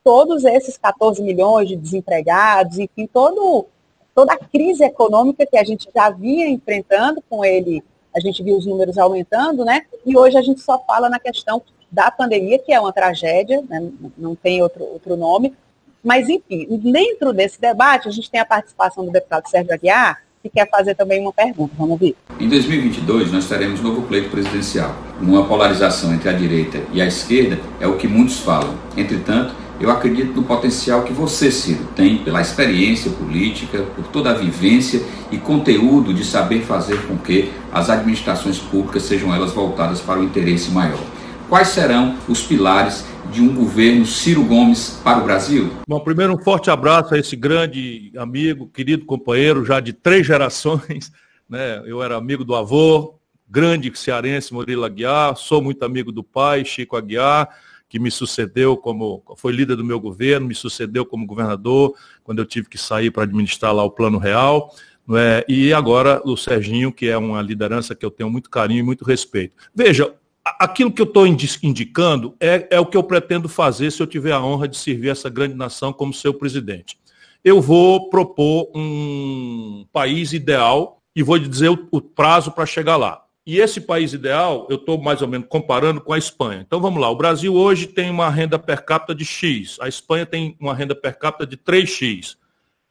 todos esses 14 milhões de desempregados, enfim, todo, toda a crise econômica que a gente já vinha enfrentando com ele, a gente viu os números aumentando, né? E hoje a gente só fala na questão da pandemia, que é uma tragédia, né? não tem outro, outro nome, mas, enfim, dentro desse debate, a gente tem a participação do deputado Sérgio Aguiar, que quer fazer também uma pergunta. Vamos ouvir. Em 2022, nós teremos novo pleito presidencial. Uma polarização entre a direita e a esquerda é o que muitos falam. Entretanto, eu acredito no potencial que você, Ciro, tem pela experiência política, por toda a vivência e conteúdo de saber fazer com que as administrações públicas sejam elas voltadas para o interesse maior. Quais serão os pilares de um governo Ciro Gomes para o Brasil? Bom, primeiro um forte abraço a esse grande amigo, querido companheiro, já de três gerações. [laughs] Né? Eu era amigo do avô, grande cearense Murilo Aguiar, sou muito amigo do pai, Chico Aguiar, que me sucedeu como, foi líder do meu governo, me sucedeu como governador, quando eu tive que sair para administrar lá o Plano Real. É? E agora o Serginho, que é uma liderança que eu tenho muito carinho e muito respeito. Veja, aquilo que eu estou indicando é, é o que eu pretendo fazer se eu tiver a honra de servir essa grande nação como seu presidente. Eu vou propor um país ideal e vou dizer o, o prazo para chegar lá. E esse país ideal, eu estou mais ou menos comparando com a Espanha. Então vamos lá, o Brasil hoje tem uma renda per capita de X, a Espanha tem uma renda per capita de 3X.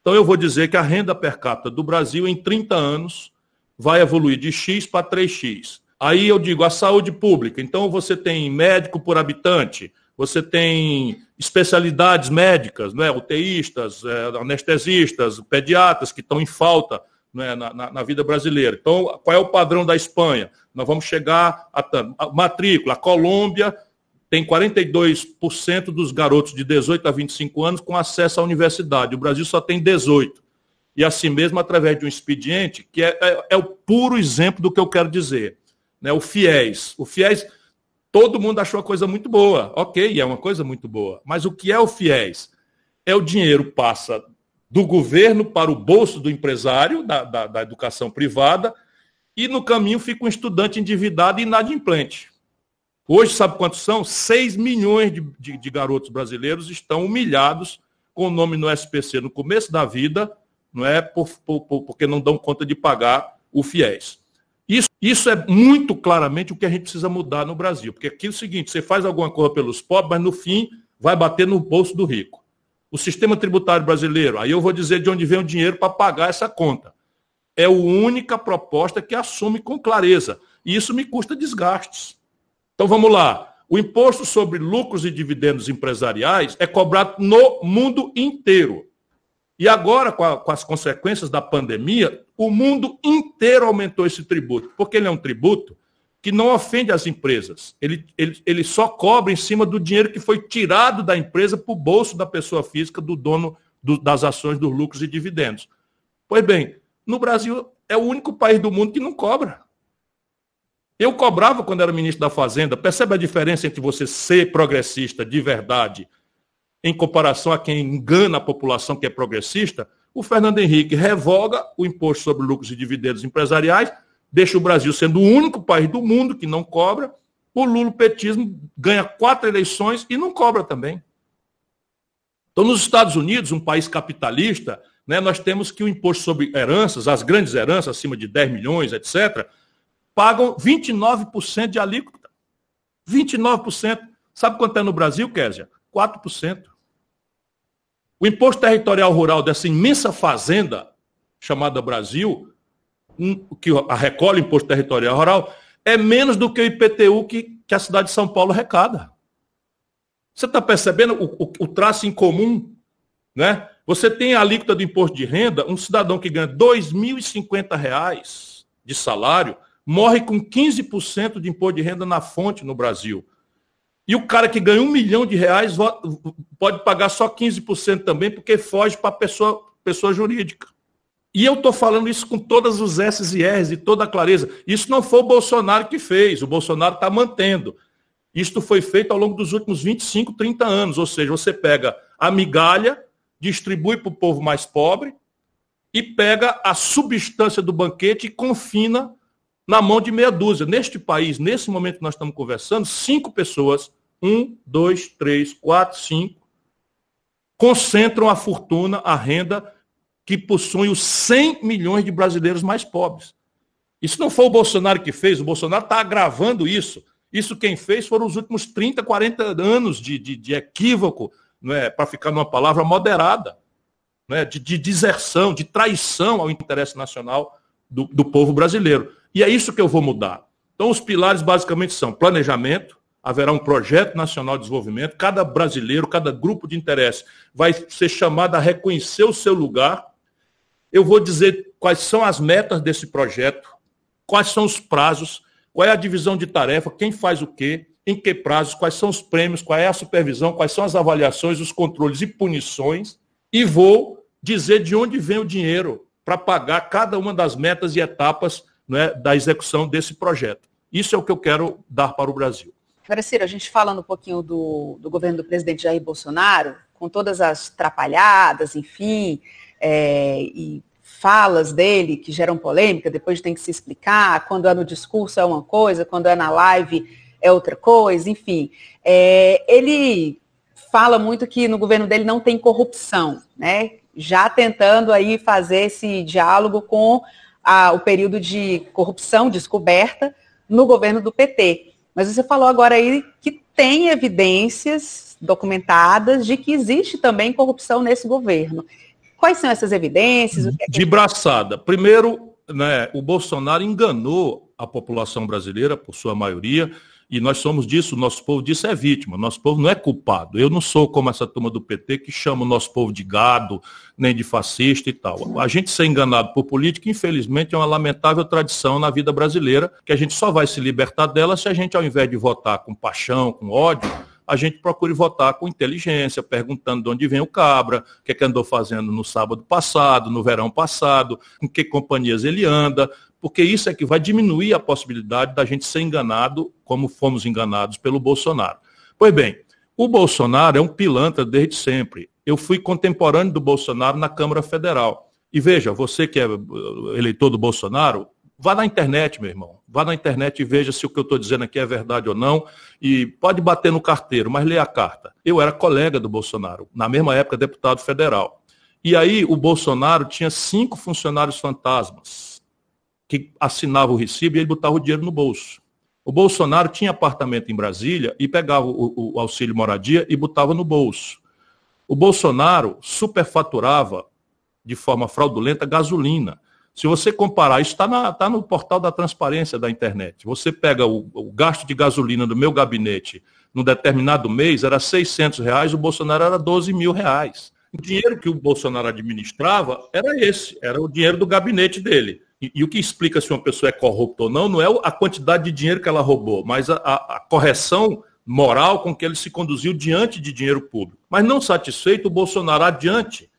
Então eu vou dizer que a renda per capita do Brasil em 30 anos vai evoluir de X para 3X. Aí eu digo a saúde pública. Então você tem médico por habitante, você tem especialidades médicas, né, UTIstas, é, anestesistas, pediatras que estão em falta né, na, na, na, vida brasileira. Então, qual é o padrão da Espanha? Nós vamos chegar a, a matrícula. A Colômbia tem 42% dos garotos de 18 a 25 anos com acesso à universidade. O Brasil só tem 18. E assim mesmo, através de um expediente, que é, é, é o puro exemplo do que eu quero dizer. Né? O FIES. O FIES, todo mundo achou a coisa muito boa. Ok, é uma coisa muito boa. Mas o que é o FIES? É o dinheiro passa do governo para o bolso do empresário, da, da, da educação privada, e no caminho fica um estudante endividado e inadimplente. Hoje, sabe quantos são? 6 milhões de, de, de, garotos brasileiros estão humilhados com o nome no SPC no começo da vida, não é por, por, por, porque não dão conta de pagar o FIES. Isso, isso é muito claramente o que a gente precisa mudar no Brasil. Porque aqui é o seguinte, você faz alguma coisa pelos pobres, mas no fim vai bater no bolso do rico o sistema tributário brasileiro, aí eu vou dizer de onde vem o dinheiro para pagar essa conta. É a única proposta que assume com clareza. E isso me custa desgastes. Então vamos lá. O imposto sobre lucros e dividendos empresariais é cobrado no mundo inteiro. E agora, com, a, com, as consequências da pandemia, o mundo inteiro aumentou esse tributo, porque ele é um tributo que não ofende as empresas. Ele, ele, ele só cobra em cima do dinheiro que foi tirado da empresa para o bolso da pessoa física, do dono do, das ações, dos lucros e dividendos. Pois bem, no Brasil é o único país do mundo que não cobra. Eu cobrava quando era ministro da Fazenda. Percebe a diferença entre você ser progressista de verdade em comparação a quem engana a população que é progressista? O Fernando Henrique revoga o imposto sobre lucros e dividendos empresariais deixa o Brasil sendo o único país do mundo que não cobra. O lulopetismo ganha quatro eleições e não cobra também. Então, nos Estados Unidos, um país capitalista, né, nós temos que o imposto sobre heranças, as grandes heranças, acima de 10 milhões, etc., pagam 29% de alíquota. 29%. Sabe quanto é no Brasil, Késia? 4%. O imposto territorial rural dessa imensa fazenda chamada Brasil que a recolhe imposto territorial rural é menos do que o IPTU que, que a cidade de São Paulo arrecada. Você está percebendo o, o, o, traço em comum? Né? Você tem a alíquota do imposto de renda, um cidadão que ganha R$ 2.050 de salário morre com 15% de imposto de renda na fonte no Brasil. E o cara que ganha um milhão de reais pode pagar só 15% também, porque foge para a pessoa, pessoa jurídica. E eu estou falando isso com todas os S's e R's e toda a clareza. Isso não foi o Bolsonaro que fez, o Bolsonaro está mantendo. Isto foi feito ao longo dos últimos 25, 30 anos. Ou seja, você pega a migalha, distribui para o povo mais pobre e pega a substância do banquete e confina na mão de meia dúzia. Neste país, nesse momento que nós estamos conversando, cinco pessoas, um, dois, três, quatro, cinco, concentram a fortuna, a renda que possuem os 100 milhões de brasileiros mais pobres. Isso não foi o Bolsonaro que fez, o Bolsonaro está agravando isso. Isso quem fez foram os últimos 30, 40 anos de, de, de equívoco, é, para ficar numa palavra moderada, é, de, de, deserção, de traição ao interesse nacional do, do povo brasileiro. E é isso que eu vou mudar. Então, os pilares basicamente são planejamento, haverá um projeto nacional de desenvolvimento, cada brasileiro, cada grupo de interesse vai ser chamado a reconhecer o seu lugar eu vou dizer quais são as metas desse projeto, quais são os prazos, qual é a divisão de tarefa, quem faz o quê, em que prazos, quais são os prêmios, qual é a supervisão, quais são as avaliações, os controles e punições, e vou dizer de onde vem o dinheiro para pagar cada uma das metas e etapas né, da execução desse projeto. Isso é o que eu quero dar para o Brasil. Agora, Ciro, a gente falando um pouquinho do, do governo do presidente Jair Bolsonaro, com todas as trapalhadas, enfim, é, e falas dele que geram polêmica, depois tem que se explicar, quando é no discurso é uma coisa, quando é na live é outra coisa, enfim. É, ele fala muito que no governo dele não tem corrupção, né? Já tentando aí fazer esse diálogo com a, o período de corrupção descoberta no governo do PT. Mas você falou agora aí que tem evidências documentadas de que existe também corrupção nesse governo. Quais são essas evidências? É de braçada. Primeiro, né, o Bolsonaro enganou a população brasileira, por sua maioria, e nós somos disso, o nosso povo disso é vítima, nosso povo não é culpado. Eu não sou como essa turma do PT que chama o nosso povo de gado, nem de fascista e tal. A gente ser enganado por política, infelizmente, é uma lamentável tradição na vida brasileira, que a gente só vai se libertar dela se a gente, ao invés de votar com paixão, com ódio, a gente procure votar com inteligência, perguntando de onde vem o cabra, o que, é que andou fazendo no sábado passado, no verão passado, com que companhias ele anda, porque isso é que vai diminuir a possibilidade da gente ser enganado como fomos enganados pelo Bolsonaro. Pois bem, o Bolsonaro é um pilantra desde sempre. Eu fui contemporâneo do Bolsonaro na Câmara Federal. E veja, você que é eleitor do Bolsonaro, Vá na internet, meu irmão. Vá na internet e veja se o que eu estou dizendo aqui é verdade ou não. E pode bater no carteiro, mas leia a carta. Eu era colega do Bolsonaro, na mesma época deputado federal. E aí o Bolsonaro tinha cinco funcionários fantasmas que assinavam o recibo e ele botava o dinheiro no bolso. O Bolsonaro tinha apartamento em Brasília e pegava o, o auxílio moradia e botava no bolso. O Bolsonaro superfaturava de forma fraudulenta gasolina. Se você comparar, isso está tá no portal da transparência da internet. Você pega o, o, gasto de gasolina do meu gabinete num determinado mês, era 600 reais, o Bolsonaro era 12 mil reais. O dinheiro que o Bolsonaro administrava era esse, era o dinheiro do gabinete dele. E, e o que explica se uma pessoa é corrupta ou não, não é a quantidade de dinheiro que ela roubou, mas a, a, a correção moral com que ele se conduziu diante de dinheiro público. Mas não satisfeito, o Bolsonaro adiante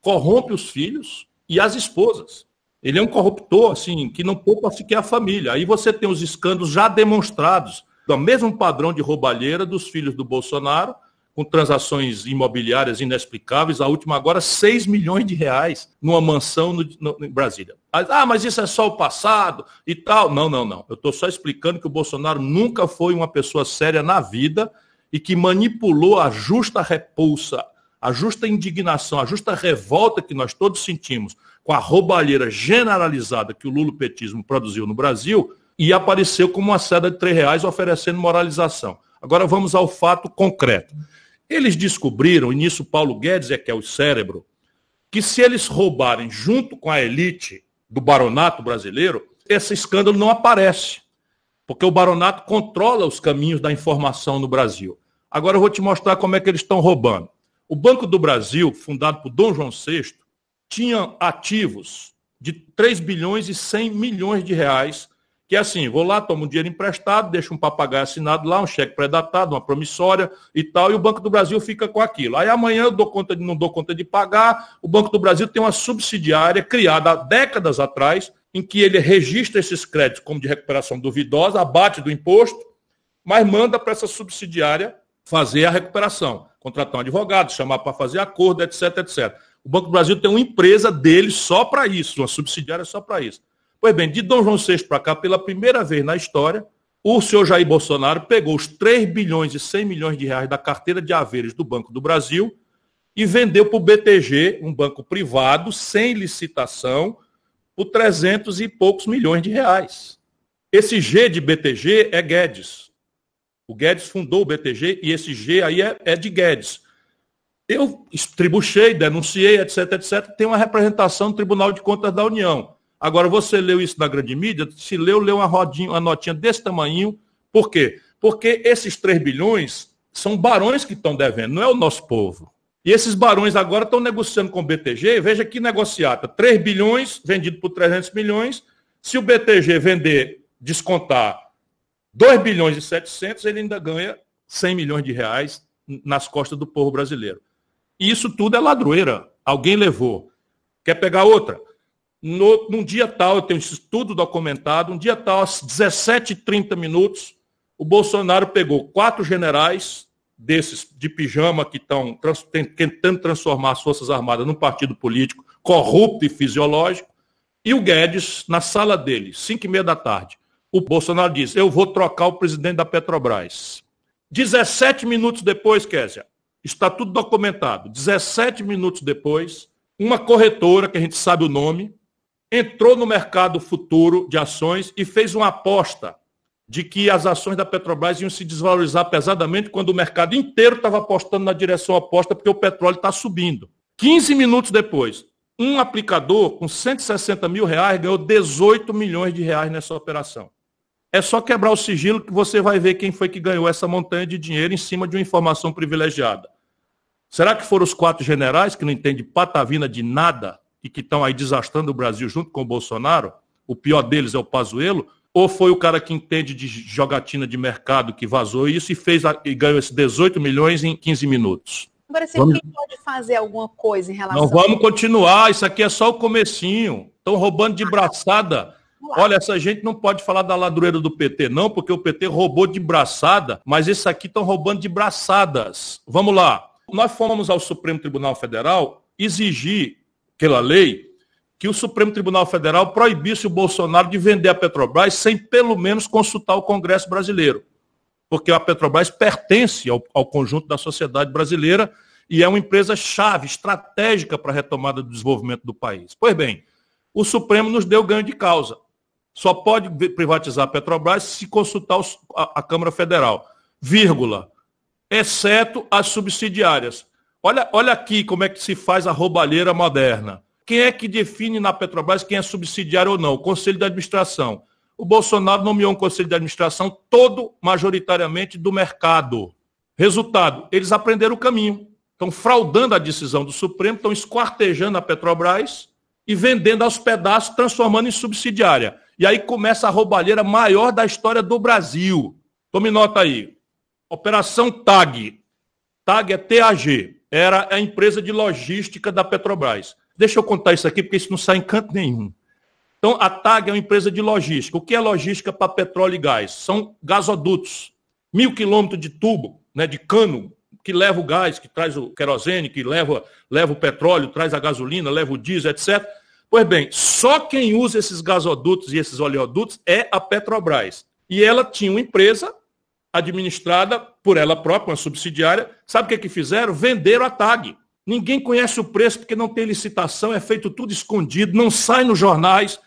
corrompe os filhos e as esposas. Ele é um corruptor, assim, que não poupa sequer a família. Aí você tem os escândalos já demonstrados, do mesmo padrão de roubalheira dos filhos do Bolsonaro, com transações imobiliárias inexplicáveis, a última agora 6 milhões de reais numa mansão no, no, em Brasília. Ah, mas isso é só o passado e tal. Não, não, não. Eu estou só explicando que o Bolsonaro nunca foi uma pessoa séria na vida e que manipulou a justa repulsa, a justa indignação, a justa revolta que nós todos sentimos com a roubalheira generalizada que o lulopetismo produziu no Brasil e apareceu como uma seda de três reais oferecendo moralização. Agora vamos ao fato concreto. Eles descobriram, e nisso Paulo Guedes é que é o cérebro, que se eles roubarem junto com a elite do baronato brasileiro, esse escândalo não aparece. Porque o baronato controla os caminhos da informação no Brasil. Agora eu vou te mostrar como é que eles estão roubando. O Banco do Brasil, fundado por Dom João VI, tinha ativos de 3 bilhões e 100 milhões de reais, que é assim, vou lá, tomo um dinheiro emprestado, deixo um papagaio assinado lá, um cheque pré-datado, uma promissória e tal, e o Banco do Brasil fica com aquilo. Aí amanhã eu dou conta de, não dou conta de pagar, o Banco do Brasil tem uma subsidiária criada há décadas atrás, em que ele registra esses créditos como de recuperação duvidosa, abate do imposto, mas manda para essa subsidiária fazer a recuperação, contratar um advogado, chamar para fazer acordo, etc, etc. O Banco do Brasil tem uma empresa dele só para isso, uma subsidiária só para isso. Pois bem, de Dom João VI para cá, pela primeira vez na história, o senhor Jair Bolsonaro pegou os 3 bilhões e 100 milhões de reais da carteira de haveres do Banco do Brasil e vendeu para o BTG, um banco privado, sem licitação, por 300 e poucos milhões de reais. Esse G de BTG é Guedes. O Guedes fundou o BTG e esse G aí é, é de Guedes. Eu estribuchei, denunciei, etc, etc. Tem uma representação no Tribunal de Contas da União. Agora, você leu isso na grande mídia, se leu, leu uma rodinha, uma notinha desse tamanho. Por quê? Porque esses 3 bilhões são barões que estão devendo, não é o nosso povo. E esses barões agora estão negociando com o BTG, veja que negociata, 3 bilhões vendido por 300 milhões, se o BTG vender, descontar 2 bilhões e 700, ele ainda ganha 100 milhões de reais nas costas do povo brasileiro. E isso tudo é ladroeira. Alguém levou. Quer pegar outra? No, num dia tal, eu tenho isso tudo documentado, um dia tal, às 17h30 minutos, o Bolsonaro pegou quatro generais desses de pijama que estão trans, tentando transformar as Forças Armadas num partido político corrupto e fisiológico, e o Guedes, na sala dele, 5 e meia da tarde, o Bolsonaro diz, eu vou trocar o presidente da Petrobras. 17 minutos depois, Késia, Está tudo documentado. 17 minutos depois, uma corretora, que a gente sabe o nome, entrou no mercado futuro de ações e fez uma aposta de que as ações da Petrobras iam se desvalorizar pesadamente quando o mercado inteiro estava apostando na direção oposta porque o petróleo está subindo. 15 minutos depois, um aplicador com 160 mil reais ganhou 18 milhões de reais nessa operação. É só quebrar o sigilo que você vai ver quem foi que ganhou essa montanha de dinheiro em cima de uma informação privilegiada. Será que foram os quatro generais que não entendem patavina de nada e que estão aí desastrando o Brasil junto com o Bolsonaro? O pior deles é o Pazuello? Ou foi o cara que entende de jogatina de mercado que vazou isso e fez e ganhou esses 18 milhões em 15 minutos? Agora, se vamos... pode fazer alguma coisa em relação Não vamos continuar, isso aqui é só o comecinho. Estão roubando de braçada. Olha, essa gente não pode falar da ladroeira do PT, não, porque o PT roubou de braçada, mas esse aqui estão roubando de braçadas. Vamos lá. Nós fomos ao Supremo Tribunal Federal exigir, pela lei, que o Supremo Tribunal Federal proibisse o Bolsonaro de vender a Petrobras sem pelo menos consultar o Congresso brasileiro porque a Petrobras pertence ao, ao conjunto da sociedade brasileira e é uma empresa chave, estratégica para a retomada do desenvolvimento do país. Pois bem, o Supremo nos deu ganho de causa. Só pode privatizar a Petrobras se consultar a, a, Câmara Federal, vírgula, exceto as subsidiárias. Olha, olha aqui como é que se faz a roubalheira moderna. Quem é que define na Petrobras quem é subsidiário ou não? O Conselho de Administração o Bolsonaro nomeou um conselho de administração todo majoritariamente do mercado. Resultado, eles aprenderam o caminho. Estão fraudando a decisão do Supremo, estão esquartejando a Petrobras e vendendo aos pedaços, transformando em subsidiária. E aí começa a roubalheira maior da história do Brasil. Tome nota aí. Operação TAG. TAG é TAG. Era a empresa de logística da Petrobras. Deixa eu contar isso aqui, porque isso não sai em canto nenhum. Então, a TAG é uma empresa de logística. O que é logística para petróleo e gás? São gasodutos. Mil quilômetros de tubo, né, de cano, que leva o gás, que traz o querosene, que leva, leva o petróleo, traz a gasolina, leva o diesel, etc. Pois bem, só quem usa esses gasodutos e esses oleodutos é a Petrobras. E ela tinha uma empresa administrada por ela própria, uma subsidiária. Sabe o que, é que fizeram? Venderam a TAG. Ninguém conhece o preço porque não tem licitação, é feito tudo escondido, não sai nos jornais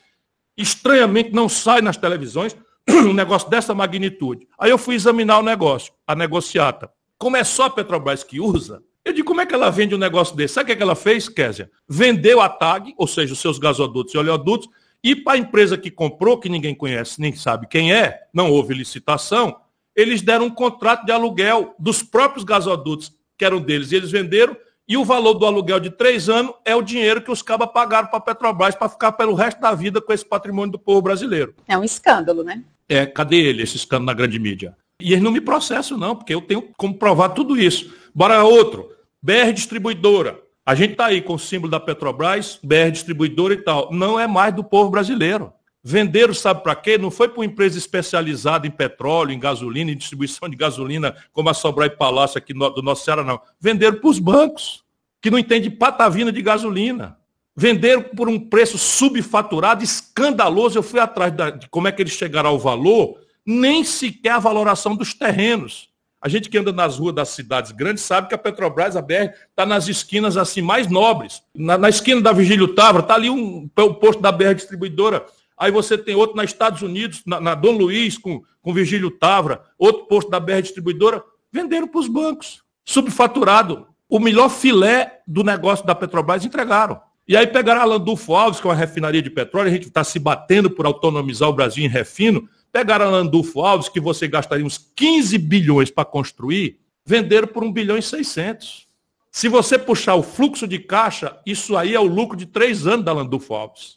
estranhamente não sai nas televisões [clears throat] um negócio dessa magnitude. Aí eu fui examinar o negócio, a negociata. Como é só a Petrobras que usa, eu digo, como é que ela vende um negócio desse? Sabe o que, é que ela fez, Késia? Vendeu a TAG, ou seja, os seus gasodutos e oleodutos, e para a empresa que comprou, que ninguém conhece, nem sabe quem é, não houve licitação, eles deram um contrato de aluguel dos próprios gasodutos, que eram deles, e eles venderam, e o valor do aluguel de três anos é o dinheiro que os cabas pagaram para a Petrobras para ficar pelo resto da vida com esse patrimônio do povo brasileiro. É um escândalo, né? É, cadê ele, esse escândalo na grande mídia? E eles não me processam, não, porque eu tenho como provar tudo isso. Bora outro. BR Distribuidora. A gente está aí com o símbolo da Petrobras, BR Distribuidora e tal. Não é mais do povo brasileiro. Venderam, sabe para quê? Não foi para uma empresa especializada em petróleo, em gasolina, em distribuição de gasolina, como a Sobral e Palácio aqui do nosso Ceará, não. Venderam para os bancos, que não entendem patavina de gasolina. Venderam por um preço subfaturado, escandaloso. Eu fui atrás de como é que eles chegaram ao valor, nem sequer a valoração dos terrenos. A gente que anda nas ruas das cidades grandes sabe que a Petrobras, a BR, está nas esquinas assim mais nobres. Na, na esquina da Vigílio Távora, está ali um, o posto da BR Distribuidora Aí você tem outro nos Estados Unidos, na, na Dom Luiz, com, com Virgílio Tavra, outro posto da BR Distribuidora, venderam para os bancos. Subfaturado. O melhor filé do negócio da Petrobras entregaram. E aí pegaram a Landulfo Alves, que é uma refinaria de petróleo, a gente está se batendo por autonomizar o Brasil em refino. Pegaram a Landulfo Alves, que você gastaria uns 15 bilhões para construir, venderam por 1 bilhão e 600. Se você puxar o fluxo de caixa, isso aí é o lucro de três anos da Landulfo Alves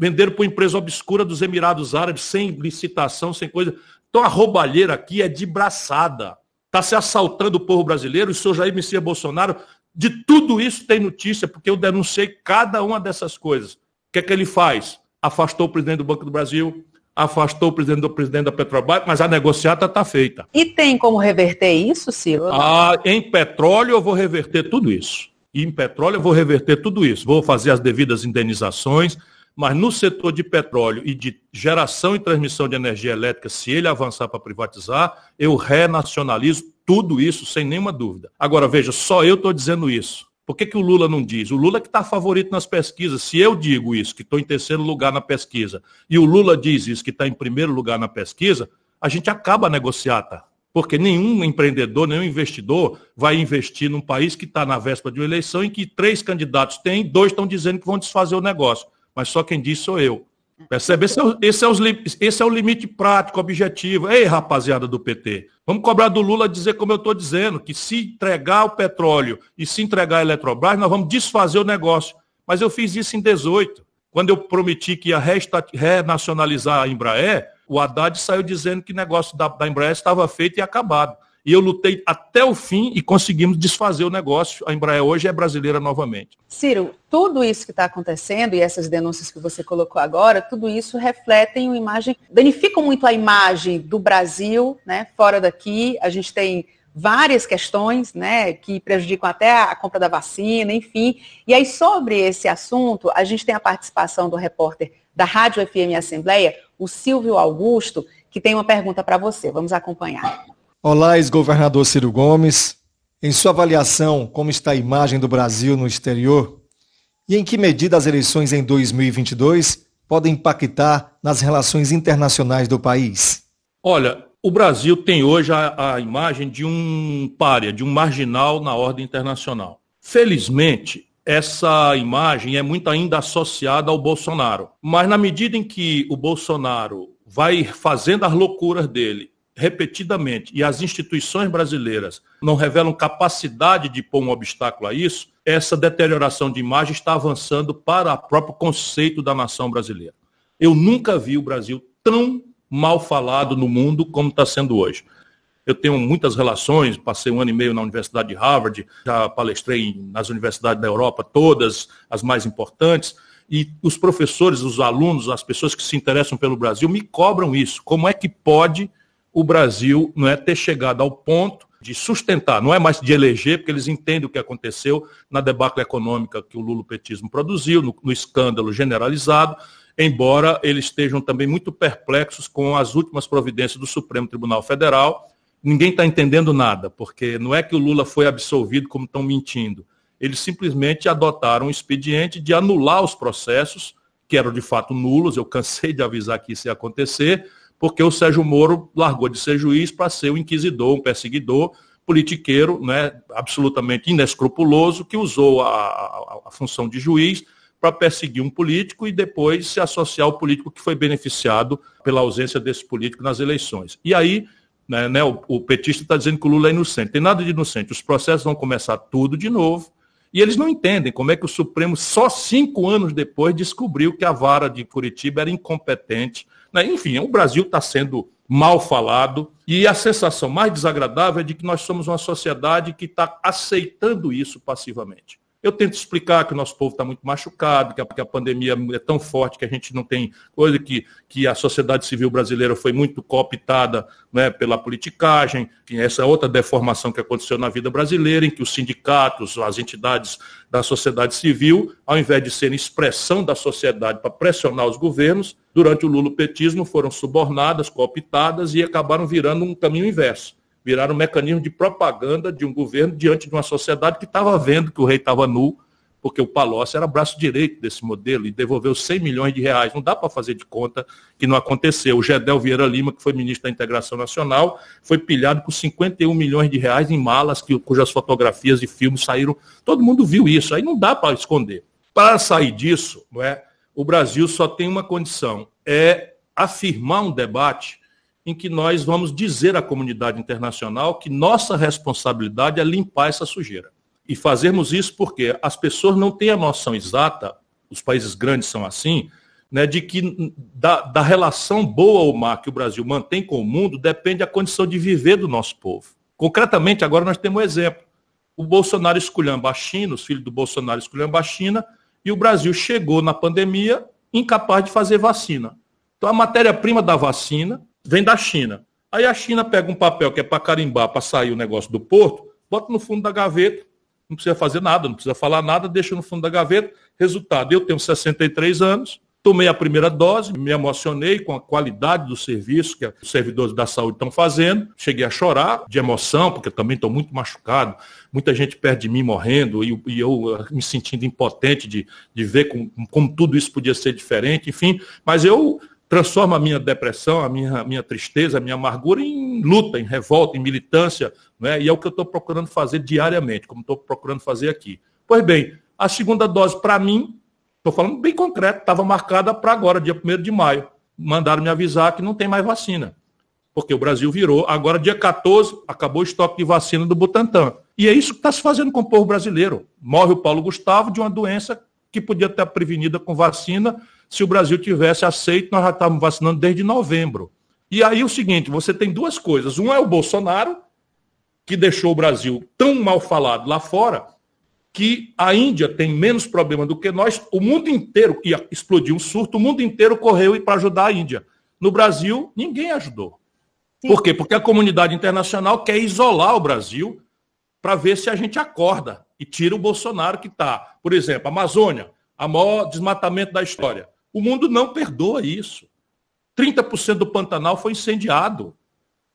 venderam para uma empresa obscura dos Emirados Árabes, sem licitação, sem coisa. Então a roubalheira aqui é de braçada. Está se assaltando o povo brasileiro, o senhor Jair Messias Bolsonaro, de tudo isso tem notícia, porque eu denunciei cada uma dessas coisas. O que é que ele faz? Afastou o presidente do Banco do Brasil, afastou o presidente do presidente da Petrobras, mas a negociata está feita. E tem como reverter isso, Ciro? Ah, em petróleo eu vou reverter tudo isso. E em petróleo eu vou reverter tudo isso. Vou fazer as devidas indenizações, mas no setor de petróleo e de geração e transmissão de energia elétrica, se ele avançar para privatizar, eu renacionalizo tudo isso sem nenhuma dúvida. Agora, veja, só eu estou dizendo isso. Por que, que o Lula não diz? O Lula que está favorito nas pesquisas. Se eu digo isso, que estou em terceiro lugar na pesquisa, e o Lula diz isso, que está em primeiro lugar na pesquisa, a gente acaba a negociata. Porque nenhum empreendedor, nenhum investidor vai investir num país que está na véspera de uma eleição em que três candidatos têm, dois estão dizendo que vão desfazer o negócio. Mas só quem diz sou eu. Percebe? Esse é, o, esse, é os, esse é, o, limite prático, objetivo. Ei, rapaziada do PT, vamos cobrar do Lula dizer como eu estou dizendo, que se entregar o petróleo e se entregar a Eletrobras, nós vamos desfazer o negócio. Mas eu fiz isso em 18, quando eu prometi que ia renacionalizar a Embraer, o Haddad saiu dizendo que o negócio da, da Embraer estava feito e acabado. E eu lutei até o fim e conseguimos desfazer o negócio. A Embraer hoje é brasileira novamente. Ciro, tudo isso que está acontecendo e essas denúncias que você colocou agora, tudo isso refletem uma imagem, danificam muito a imagem do Brasil, né? Fora daqui, a gente tem várias questões, né, que prejudicam até a compra da vacina, enfim. E aí, sobre esse assunto, a gente tem a participação do repórter da Rádio FM Assembleia, o Silvio Augusto, que tem uma pergunta para você. Vamos acompanhar. Olá, ex-governador Ciro Gomes. Em sua avaliação, como está a imagem do Brasil no exterior? E em que medida as eleições em 2022 podem impactar nas relações internacionais do país? Olha, o Brasil tem hoje a, a imagem de um párea, de um marginal na ordem internacional. Felizmente, essa imagem é muito ainda associada ao Bolsonaro. Mas na medida em que o Bolsonaro vai fazendo as loucuras dele repetidamente e as instituições brasileiras não revelam capacidade de pôr um obstáculo a isso, essa deterioração de imagem está avançando para o próprio conceito da nação brasileira. Eu nunca vi o Brasil tão mal falado no mundo como está sendo hoje. Eu tenho muitas relações, passei um ano e meio na Universidade de Harvard, já palestrei nas universidades da Europa, todas as mais importantes, e os professores, os alunos, as pessoas que se interessam pelo Brasil me cobram isso. Como é que pode o Brasil não é ter chegado ao ponto de sustentar, não é mais de eleger, porque eles entendem o que aconteceu na debacle econômica que o lulopetismo produziu, no, no escândalo generalizado, embora eles estejam também muito perplexos com as últimas providências do Supremo Tribunal Federal, ninguém está entendendo nada, porque não é que o Lula foi absolvido como estão mentindo. Eles simplesmente adotaram um expediente de anular os processos, que eram de fato nulos, eu cansei de avisar que isso ia acontecer, porque o Sérgio Moro largou de ser juiz para ser um inquisidor, um perseguidor, politiqueiro, né, absolutamente inescrupuloso, que usou a, a, a função de juiz para perseguir um político e depois se associar ao político que foi beneficiado pela ausência desse político nas eleições. E aí né, né, o, o petista está dizendo que o Lula é inocente. Tem nada de inocente. Os processos vão começar tudo de novo. E eles não entendem como é que o Supremo, só cinco anos depois, descobriu que a vara de Curitiba era incompetente. Né? Enfim, o Brasil está sendo mal falado. E a sensação mais desagradável é de que nós somos uma sociedade que está aceitando isso passivamente. Eu tento explicar que o nosso povo está muito machucado, que a, que a, pandemia é tão forte que a gente não tem coisa, que, que a sociedade civil brasileira foi muito cooptada né, pela politicagem, que essa outra deformação que aconteceu na vida brasileira, em que os sindicatos, as entidades da sociedade civil, ao invés de serem expressão da sociedade para pressionar os governos, durante o lulopetismo foram subornadas, cooptadas e acabaram virando um caminho inverso viraram um mecanismo de propaganda de um governo diante de uma sociedade que estava vendo que o rei estava nu, porque o Palocci era braço direito desse modelo e devolveu 100 milhões de reais. Não dá para fazer de conta que não aconteceu. O Gedel Vieira Lima, que foi ministro da Integração Nacional, foi pilhado por 51 milhões de reais em malas, que, cujas fotografias e filmes saíram. Todo mundo viu isso. Aí não dá para esconder. Para sair disso, não é, o Brasil só tem uma condição, é afirmar um debate em que nós vamos dizer à comunidade internacional que nossa responsabilidade é limpar essa sujeira. E fazermos isso porque as pessoas não têm a noção exata, os países grandes são assim, né, de que da, da relação boa ou má que o Brasil mantém com o mundo depende a condição de viver do nosso povo. Concretamente, agora nós temos um exemplo. O Bolsonaro esculhamba a China, os filhos do Bolsonaro esculhamba a China, e o Brasil chegou na pandemia incapaz de fazer vacina. Então, a matéria-prima da vacina vem da China. Aí a China pega um papel que é para carimbar, para sair o negócio do porto, bota no fundo da gaveta, não precisa fazer nada, não precisa falar nada, deixa no fundo da gaveta. Resultado, eu tenho 63 anos, tomei a primeira dose, me emocionei com a qualidade do serviço que os servidores da saúde estão fazendo. Cheguei a chorar de emoção, porque também estou muito machucado. Muita gente perto de mim morrendo e, e eu uh, me sentindo impotente de, de ver como, como tudo isso podia ser diferente, enfim. Mas eu transforma a minha depressão, a minha, minha tristeza, a minha amargura em luta, em revolta, em militância, né? e é o que eu estou procurando fazer diariamente, como estou procurando fazer aqui. Pois bem, a segunda dose, para mim, estou falando bem concreto, estava marcada para agora, dia 1 de maio. Mandaram me avisar que não tem mais vacina. Porque o Brasil virou. Agora, dia 14, acabou o estoque de vacina do Butantan. E é isso que está se fazendo com o povo brasileiro. Morre o Paulo Gustavo de uma doença que podia ter prevenida com vacina se o Brasil tivesse aceito, nós já estávamos vacinando desde novembro. E aí o seguinte, você tem duas coisas. Um é o Bolsonaro, que deixou o Brasil tão mal falado lá fora, que a Índia tem menos problema do que nós. O mundo inteiro ia explodir um surto, o mundo inteiro correu para ajudar a Índia. No Brasil, ninguém ajudou. Sim. Por quê? Porque a comunidade internacional quer isolar o Brasil para ver se a gente acorda e tira o Bolsonaro que está. Por exemplo, Amazônia, a maior desmatamento da história. O mundo não perdoa isso. 30% do Pantanal foi incendiado.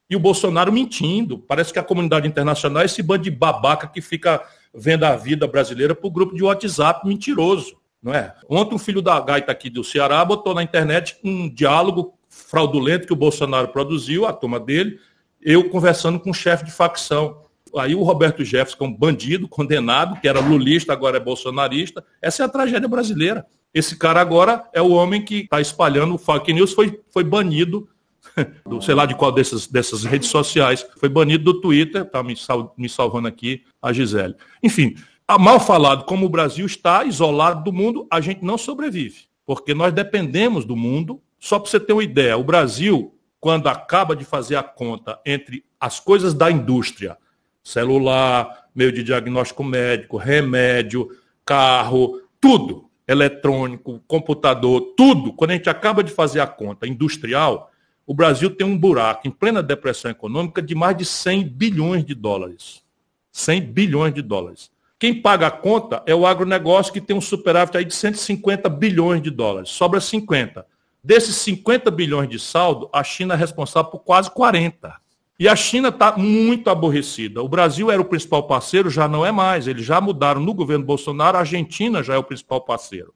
E o Bolsonaro mentindo. Parece que a comunidade internacional é esse bando de babaca que fica vendo a vida brasileira o grupo de WhatsApp mentiroso. Não é? Ontem um filho da gaita aqui do Ceará botou na internet um diálogo fraudulento que o Bolsonaro produziu, a turma dele, eu conversando com o chefe de facção. Aí o Roberto Jefferson, um bandido condenado, que era lulista, agora é bolsonarista. Essa é a tragédia brasileira. Esse cara agora é o homem que está espalhando fake news, foi, foi banido, [laughs] do, sei lá de qual dessas, dessas redes sociais, foi banido do Twitter, está me, sal, me salvando aqui a Gisele. Enfim, a mal falado, como o Brasil está isolado do mundo, a gente não sobrevive, porque nós dependemos do mundo. Só para você ter uma ideia, o Brasil, quando acaba de fazer a conta entre as coisas da indústria, celular, meio de diagnóstico médico, remédio, carro, tudo, eletrônico, computador, tudo, quando a gente acaba de fazer a conta industrial, o Brasil tem um buraco em plena depressão econômica de mais de 100 bilhões de dólares. 100 bilhões de dólares. Quem paga a conta é o agronegócio que tem um superávit aí de 150 bilhões de dólares. Sobra 50. Desses 50 bilhões de saldo, a China é responsável por quase 40. E a China está muito aborrecida. O Brasil era o principal parceiro, já não é mais. Eles já mudaram no governo Bolsonaro, a Argentina já é o principal parceiro.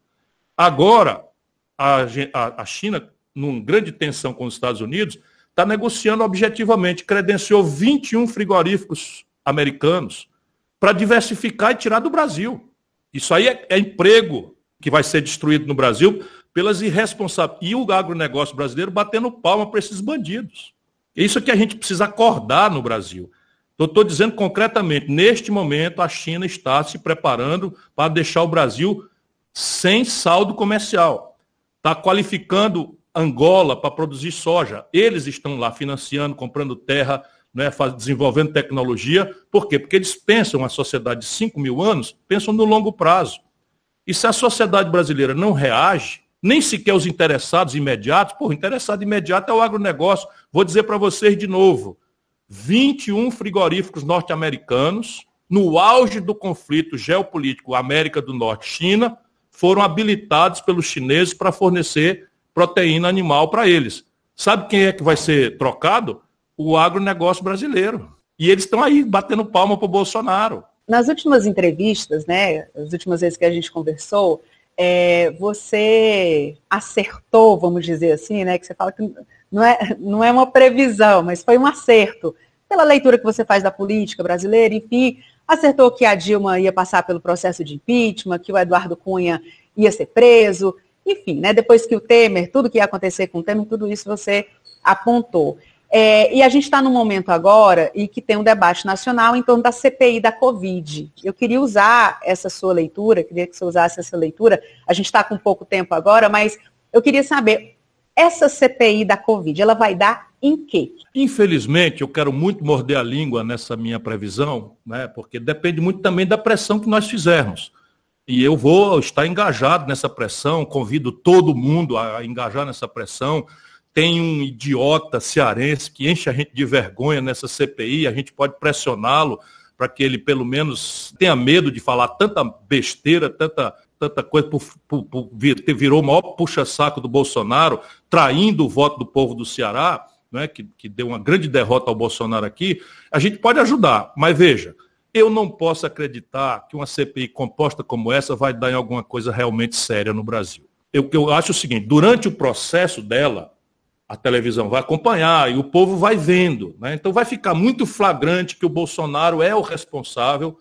Agora, a, a, a China, numa grande tensão com os Estados Unidos, está negociando objetivamente, credenciou 21 frigoríficos americanos para diversificar e tirar do Brasil. Isso aí é, é emprego que vai ser destruído no Brasil pelas irresponsabilidades. E o agronegócio brasileiro batendo palma para esses bandidos. É isso que a gente precisa acordar no Brasil. Estou dizendo concretamente, neste momento, a China está se preparando para deixar o Brasil sem saldo comercial. Está qualificando Angola para produzir soja. Eles estão lá financiando, comprando terra, né, desenvolvendo tecnologia. Por quê? Porque eles pensam, a sociedade de 5 mil anos, pensam no longo prazo. E se a sociedade brasileira não reage, nem sequer os interessados imediatos, pô, interessado imediato é o agronegócio. Vou dizer para vocês de novo: 21 frigoríficos norte-americanos, no auge do conflito geopolítico América do Norte-China, foram habilitados pelos chineses para fornecer proteína animal para eles. Sabe quem é que vai ser trocado? O agronegócio brasileiro. E eles estão aí batendo palma para o Bolsonaro. Nas últimas entrevistas, né, as últimas vezes que a gente conversou, é, você acertou, vamos dizer assim, né? Que você fala que não é, não é uma previsão, mas foi um acerto. Pela leitura que você faz da política brasileira, enfim, acertou que a Dilma ia passar pelo processo de impeachment, que o Eduardo Cunha ia ser preso, enfim, né? Depois que o Temer, tudo que ia acontecer com o Temer, tudo isso você apontou. É, e a gente está num momento agora e que tem um debate nacional em torno da CPI da Covid. Eu queria usar essa sua leitura, queria que você usasse essa leitura. A gente está com pouco tempo agora, mas eu queria saber, essa CPI da Covid, ela vai dar em quê? Infelizmente, eu quero muito morder a língua nessa minha previsão, né, porque depende muito também da pressão que nós fizermos. E eu vou estar engajado nessa pressão, convido todo mundo a engajar nessa pressão tem um idiota cearense que enche a gente de vergonha nessa CPI, a gente pode pressioná-lo para que ele pelo menos tenha medo de falar tanta besteira, tanta, tanta coisa, por, por, por vir, virou o maior puxa-saco do Bolsonaro, traindo o voto do povo do Ceará, né, que, que deu uma grande derrota ao Bolsonaro aqui, a gente pode ajudar, mas veja, eu não posso acreditar que uma CPI composta como essa vai dar em alguma coisa realmente séria no Brasil. eu, eu acho o seguinte, durante o processo dela, a televisão vai acompanhar e o povo vai vendo. Né? Então vai ficar muito flagrante que o Bolsonaro é o responsável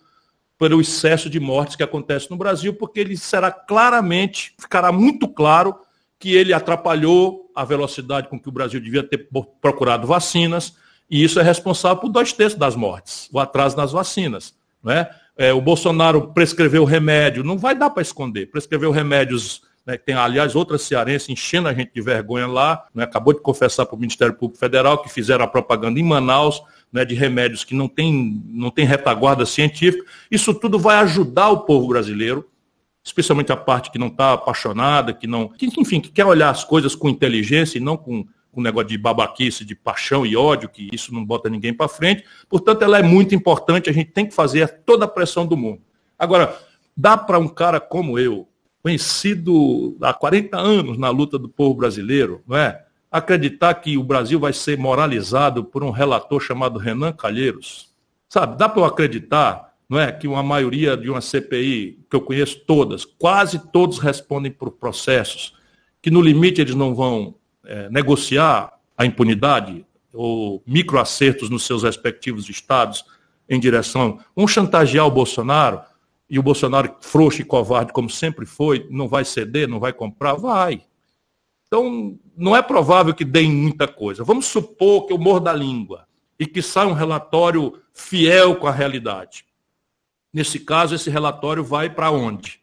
pelo excesso de mortes que acontece no Brasil, porque ele será claramente, ficará muito claro que ele atrapalhou a velocidade com que o Brasil devia ter procurado vacinas, e isso é responsável por dois terços das mortes, o atraso nas vacinas. Né? É, o Bolsonaro prescreveu remédio, não vai dar para esconder, prescreveu remédios né, tem, aliás, outra cearense enchendo a gente de vergonha lá, né, acabou de confessar para o Ministério Público Federal que fizeram a propaganda em Manaus né, de remédios que não tem, não tem retaguarda científica. Isso tudo vai ajudar o povo brasileiro, especialmente a parte que não está apaixonada, que não. Que, enfim, que quer olhar as coisas com inteligência e não com com negócio de babaquice, de paixão e ódio, que isso não bota ninguém para frente. Portanto, ela é muito importante, a gente tem que fazer toda a pressão do mundo. Agora, dá para um cara como eu, conhecido há 40 anos na luta do povo brasileiro, não é? Acreditar que o Brasil vai ser moralizado por um relator chamado Renan Calheiros. Sabe, dá para eu acreditar, não é, que uma maioria de uma CPI, que eu conheço todas, quase todos respondem por processos, que no limite eles não vão é, negociar a impunidade ou microacertos nos seus respectivos estados em direção, vão chantagear o Bolsonaro, e o Bolsonaro, frouxo e covarde, como sempre foi, não vai ceder, não vai comprar? Vai. Então, não é provável que deem muita coisa. Vamos supor que eu morro da língua e que saia um relatório fiel com a realidade. Nesse caso, esse relatório vai para onde?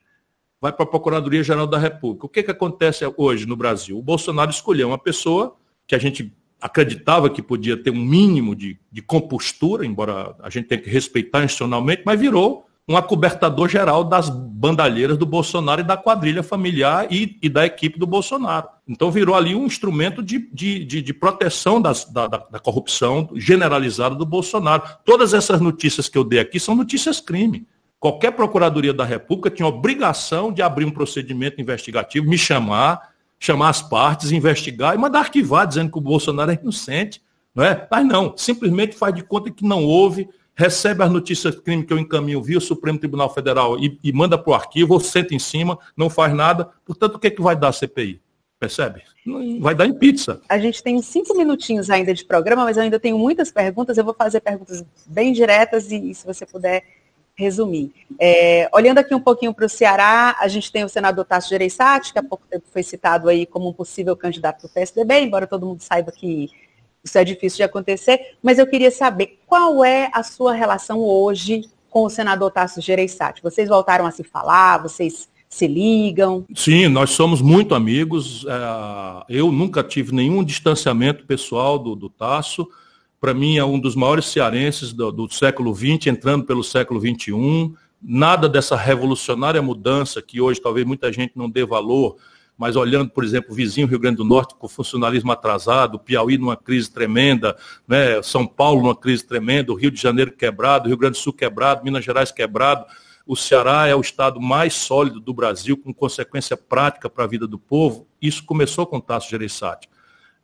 Vai para a Procuradoria-Geral da República. O que, que acontece hoje no Brasil? O Bolsonaro escolheu uma pessoa que a gente acreditava que podia ter um mínimo de, de compostura, embora a gente tenha que respeitar institucionalmente, mas virou um acobertador geral das bandalheiras do Bolsonaro e da quadrilha familiar e, e da equipe do Bolsonaro. Então virou ali um instrumento de, de, de, de proteção das, da, da, corrupção generalizada do Bolsonaro. Todas essas notícias que eu dei aqui são notícias crime. Qualquer Procuradoria da República tinha obrigação de abrir um procedimento investigativo, me chamar, chamar as partes, investigar e mandar arquivar, dizendo que o Bolsonaro é inocente. Não é? Mas não, simplesmente faz de conta que não houve recebe as notícias de crime que eu encaminho via o Supremo Tribunal Federal e, e manda para o arquivo, ou senta em cima, não faz nada. Portanto, o que, é que vai dar a CPI? Percebe? Vai dar em pizza. A gente tem cinco minutinhos ainda de programa, mas eu ainda tenho muitas perguntas. Eu vou fazer perguntas bem diretas e, e se você puder resumir. É, olhando aqui um pouquinho para o Ceará, a gente tem o senador Tasso Gereissati, que há pouco tempo foi citado aí como um possível candidato do PSDB, embora todo mundo saiba que isso é difícil de acontecer, mas eu queria saber qual é a sua relação hoje com o senador Tasso Gereissati. Vocês voltaram a se falar, vocês se ligam? Sim, nós somos muito amigos. É, eu nunca tive nenhum distanciamento pessoal do, do Tasso. Para mim, é um dos maiores cearenses do, do século XX, entrando pelo século XXI. Nada dessa revolucionária mudança que hoje talvez muita gente não dê valor mas olhando, por exemplo, o vizinho Rio Grande do Norte com funcionalismo atrasado, Piauí numa crise tremenda, né? São Paulo numa crise tremenda, o Rio de Janeiro quebrado, Rio Grande do Sul quebrado, Minas Gerais quebrado. O Ceará é o estado mais sólido do Brasil, com consequência prática para a vida do povo. Isso começou com o Tasso Gereissati.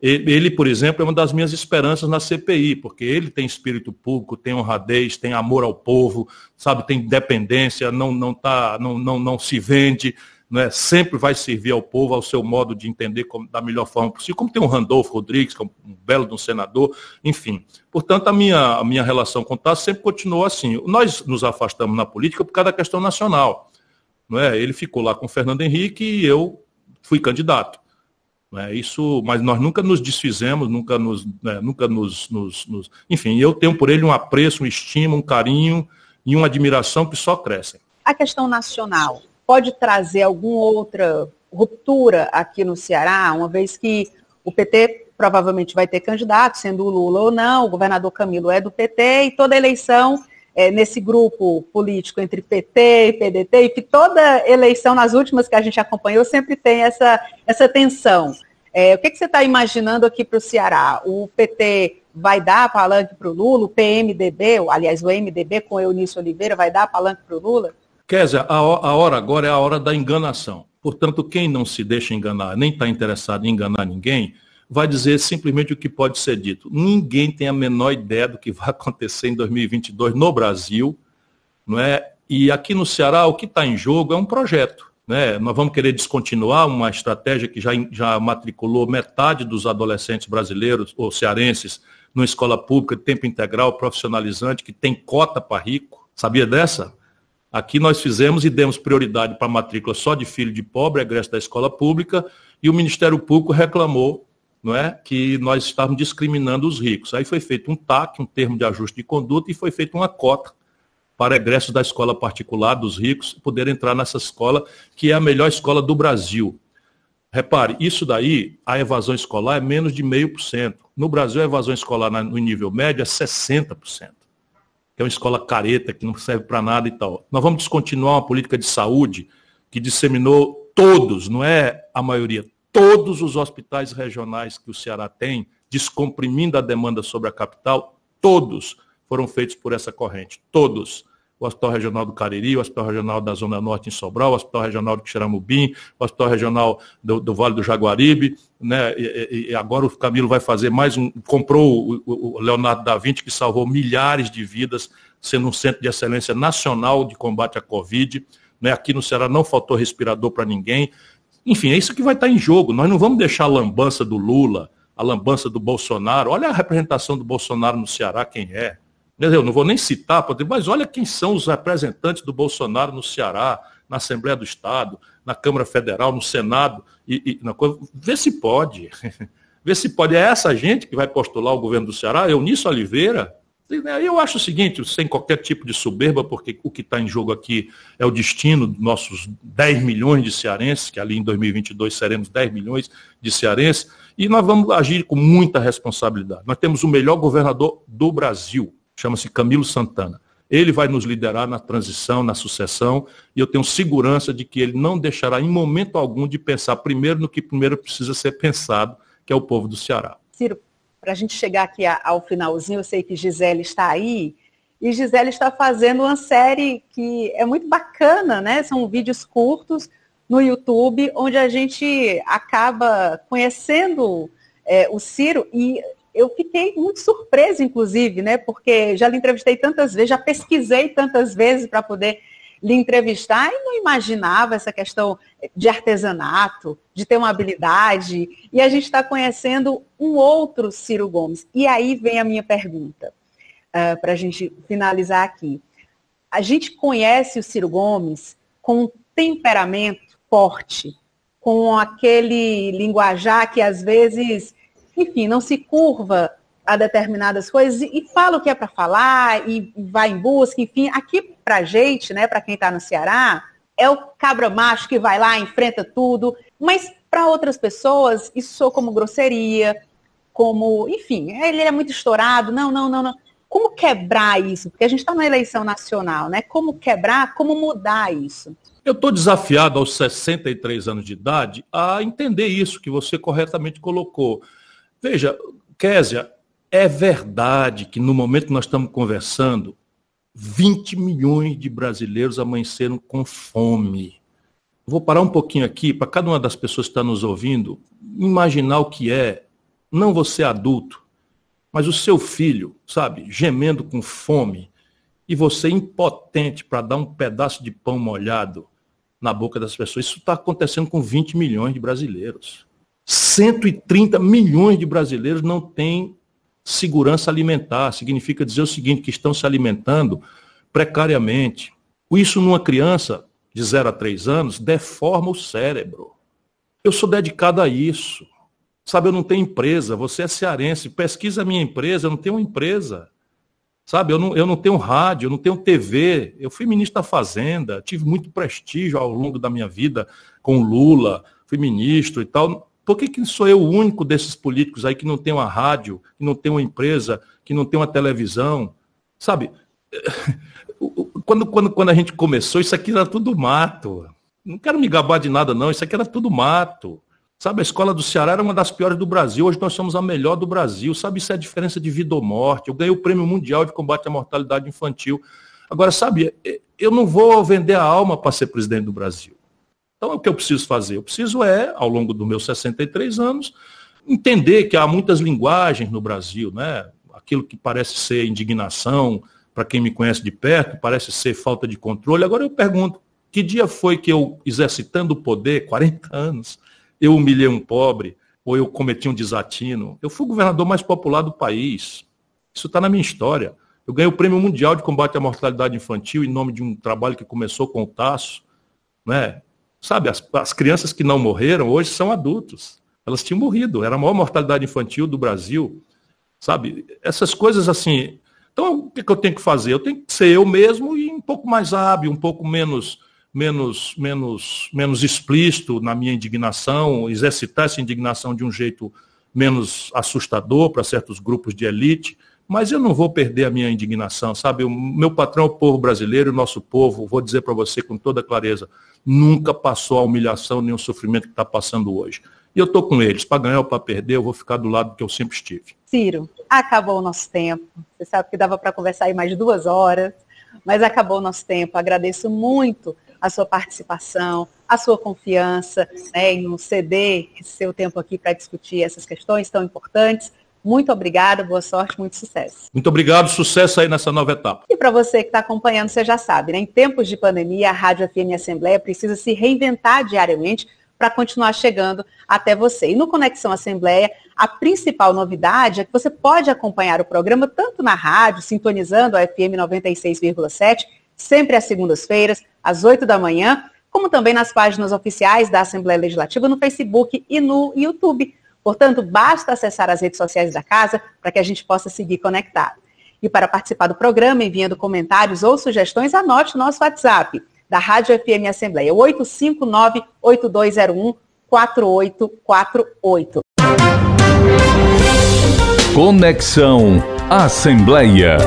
Ele, por exemplo, é uma das minhas esperanças na CPI, porque ele tem espírito público, tem honradez, tem amor ao povo, sabe, tem independência, não, não, tá, não, não, não se vende, né, sempre vai servir ao povo, ao seu modo de entender como, da melhor forma possível, como tem o Randolfo Rodrigues, que é um belo de um senador, enfim. Portanto, a minha, a minha relação com o Tasso sempre continuou assim. Nós nos afastamos na política por causa da questão nacional. É? Ele ficou lá com o Fernando Henrique e eu fui candidato. É? Isso, mas nós nunca nos desfizemos, nunca nos. Né, nunca nos, nos, nos, Enfim, eu tenho por ele um apreço, um estima, um carinho e uma admiração que só crescem. A questão nacional pode trazer alguma outra ruptura aqui no Ceará, uma vez que o PT provavelmente vai ter candidato, sendo o Lula ou não, o governador Camilo é do PT, e toda eleição é, nesse grupo político entre PT e PDT, e que toda eleição, nas últimas que a gente acompanhou, sempre tem essa, essa tensão. É, o que, que você está imaginando aqui para o Ceará? O PT vai dar palanque para o Lula, o PMDB, aliás, o MDB com Eunício Oliveira vai dar palanque para o Lula? Kézia, a hora agora é a hora da enganação. Portanto, quem não se deixa enganar, nem está interessado em enganar ninguém, vai dizer simplesmente o que pode ser dito. Ninguém tem a menor ideia do que vai [laughs] acontecer em 2022 no Brasil, não é? E aqui no Ceará, o que está em jogo é um projeto. Né? Nós vamos querer descontinuar uma estratégia que já, já matriculou metade dos adolescentes brasileiros ou cearenses numa escola pública tempo integral, profissionalizante, que tem cota para rico. Sabia dessa? Aqui nós fizemos e demos prioridade para a matrícula só de filho de pobre, egresso da escola pública, e o Ministério Público reclamou não é, que nós estávamos discriminando os ricos. Aí foi feito um TAC, um termo de ajuste de conduta, e foi feita uma cota para egressos da escola particular dos ricos poder entrar nessa escola, que é a melhor escola do Brasil. Repare, isso daí, a evasão escolar é menos de meio por cento. No Brasil, a evasão escolar no nível médio é 60% que é uma escola careta, que não serve para nada e tal. Nós vamos descontinuar uma política de saúde que disseminou todos, não é a maioria, todos os hospitais regionais que o Ceará tem, descomprimindo a demanda sobre a capital, todos foram feitos por essa corrente, todos o Hospital Regional do Cariri, o Hospital Regional da Zona Norte em Sobral, o Hospital Regional do Xeramubim, o Hospital Regional do, do Vale do Jaguaribe, né? E, e, agora o Camilo vai fazer mais um, comprou o, o Leonardo da Vinci, que salvou milhares de vidas, sendo um centro de excelência nacional de combate à Covid. Né? Aqui no Ceará não faltou respirador para ninguém. Enfim, é isso que vai estar em jogo. Nós não vamos deixar a lambança do Lula, a lambança do Bolsonaro. Olha a representação do Bolsonaro no Ceará, quem é. Eu não vou nem citar, mas olha quem são os representantes do Bolsonaro no Ceará, na Assembleia do Estado, na Câmara Federal, no Senado, e, e na coisa. Vê se pode. [laughs] Vê se pode. É essa gente que vai postular o governo do Ceará, Eunício Oliveira. Eu acho o seguinte, sem qualquer tipo de soberba, porque o que está em jogo aqui é o destino dos nossos 10 milhões de cearenses, que ali em 2022 seremos 10 milhões de cearenses, e nós vamos agir com muita responsabilidade. Nós temos o melhor governador do Brasil, chama-se Camilo Santana. Ele vai nos liderar na transição, na sucessão, e eu tenho segurança de que ele não deixará em momento algum de pensar primeiro no que primeiro precisa ser pensado, que é o povo do Ceará. Ciro, para a gente chegar aqui ao finalzinho, eu sei que Gisele está aí, e Gisele está fazendo uma série que é muito bacana, né? São vídeos curtos no YouTube, onde a gente acaba conhecendo é, o Ciro e eu fiquei muito surpresa, inclusive, né? Porque já lhe entrevistei tantas vezes, já pesquisei tantas vezes para poder lhe entrevistar e não imaginava essa questão de artesanato, de ter uma habilidade. E a gente está conhecendo um outro Ciro Gomes. E aí vem a minha pergunta, uh, para a gente finalizar aqui. A gente conhece o Ciro Gomes com um temperamento forte, com aquele linguajar que às vezes enfim, não se curva a determinadas coisas e fala o que é para falar e vai em busca, enfim. Aqui para gente, né, para quem está no Ceará, é o cabra macho que vai lá, enfrenta tudo, mas para outras pessoas isso soa como grosseria, como, enfim, ele é muito estourado, não, não, não, não. Como quebrar isso? Porque a gente está na eleição nacional, né? Como quebrar, como mudar isso? Eu estou desafiado aos 63 anos de idade a entender isso que você corretamente colocou. Veja, Késia, é verdade que no momento que nós estamos conversando, 20 milhões de brasileiros amanheceram com fome. Vou parar um pouquinho aqui para cada uma das pessoas que está nos ouvindo imaginar o que é, não você adulto, mas o seu filho, sabe, gemendo com fome e você impotente para dar um pedaço de pão molhado na boca das pessoas. Isso está acontecendo com 20 milhões de brasileiros. 130 milhões de brasileiros não têm segurança alimentar. Significa dizer o seguinte, que estão se alimentando precariamente. Isso numa criança de 0 a 3 anos deforma o cérebro. Eu sou dedicado a isso. Sabe, eu não tenho empresa, você é cearense, pesquisa a minha empresa, eu não tenho empresa. Sabe, eu não, eu não tenho rádio, eu não tenho TV, eu fui ministro da Fazenda, tive muito prestígio ao longo da minha vida com Lula, fui ministro e tal. Por que, que sou eu o único desses políticos aí que não tem uma rádio, que não tem uma empresa, que não tem uma televisão? Sabe, [laughs] quando, quando, quando a gente começou, isso aqui era tudo mato. Não quero me gabar de nada, não. Isso aqui era tudo mato. Sabe, a escola do Ceará era uma das piores do Brasil. Hoje nós somos a melhor do Brasil. Sabe, isso é a diferença de vida ou morte. Eu ganhei o Prêmio Mundial de Combate à Mortalidade Infantil. Agora, sabe, eu não vou vender a alma para ser presidente do Brasil. Então, o que eu preciso fazer? Eu preciso é, ao longo dos meus 63 anos, entender que há muitas linguagens no Brasil, né? Aquilo que parece ser indignação, para quem me conhece de perto, parece ser falta de controle. Agora eu pergunto, Que dia foi que eu, exercitando o poder, 40 anos, eu humilhei um pobre ou eu cometi um desatino? Eu fui o governador mais popular do país. Isso está na minha história. Eu ganhei o Prêmio Mundial de Combate à Mortalidade Infantil em nome de um trabalho que começou com o Tasso. Né? Sabe, as, as crianças que não morreram hoje são adultos. Elas tinham morrido. Era a maior mortalidade infantil do Brasil. Sabe, essas coisas assim. Então, o que, que eu tenho que fazer? Eu tenho que ser eu mesmo e um pouco mais hábil, um pouco menos menos, menos, menos explícito na minha indignação, exercitar essa indignação de um jeito menos assustador para certos grupos de elite, mas eu não vou perder a minha indignação, sabe? O meu patrão é o povo brasileiro, o nosso povo, vou dizer para você com toda clareza, nunca passou a humilhação nem o sofrimento que está passando hoje. E eu estou com eles, para ganhar ou para perder, eu vou ficar do lado que eu sempre estive. Ciro, acabou o nosso tempo. Você sabe que dava para conversar aí mais duas horas, mas acabou o nosso tempo. Agradeço muito a sua participação, a sua confiança né, em ceder esse seu tempo aqui para discutir essas questões tão importantes. Muito obrigada, boa sorte, muito sucesso. Muito obrigado, sucesso aí nessa nova etapa. E para você que está acompanhando, você já sabe, né? em tempos de pandemia, a Rádio FM Assembleia precisa se reinventar diariamente para continuar chegando até você. E no Conexão Assembleia, a principal novidade é que você pode acompanhar o programa tanto na rádio, sintonizando a FM 96,7, sempre às segundas-feiras, às 8 da manhã, como também nas páginas oficiais da Assembleia Legislativa no Facebook e no YouTube. Portanto, basta acessar as redes sociais da casa para que a gente possa seguir conectado. E para participar do programa, enviando comentários ou sugestões, anote o nosso WhatsApp da Rádio FM Assembleia, 859-8201-4848. Conexão Assembleia.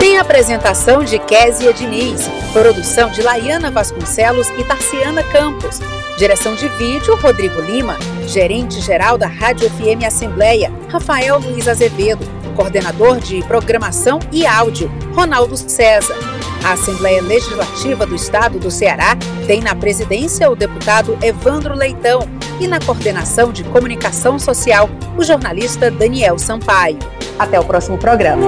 Tem apresentação de Késia Diniz, produção de Laiana Vasconcelos e Tarciana Campos, direção de vídeo Rodrigo Lima, gerente-geral da Rádio FM Assembleia, Rafael Luiz Azevedo, coordenador de programação e áudio, Ronaldo César. A Assembleia Legislativa do Estado do Ceará tem na presidência o deputado Evandro Leitão e na coordenação de comunicação social o jornalista Daniel Sampaio. Até o próximo programa.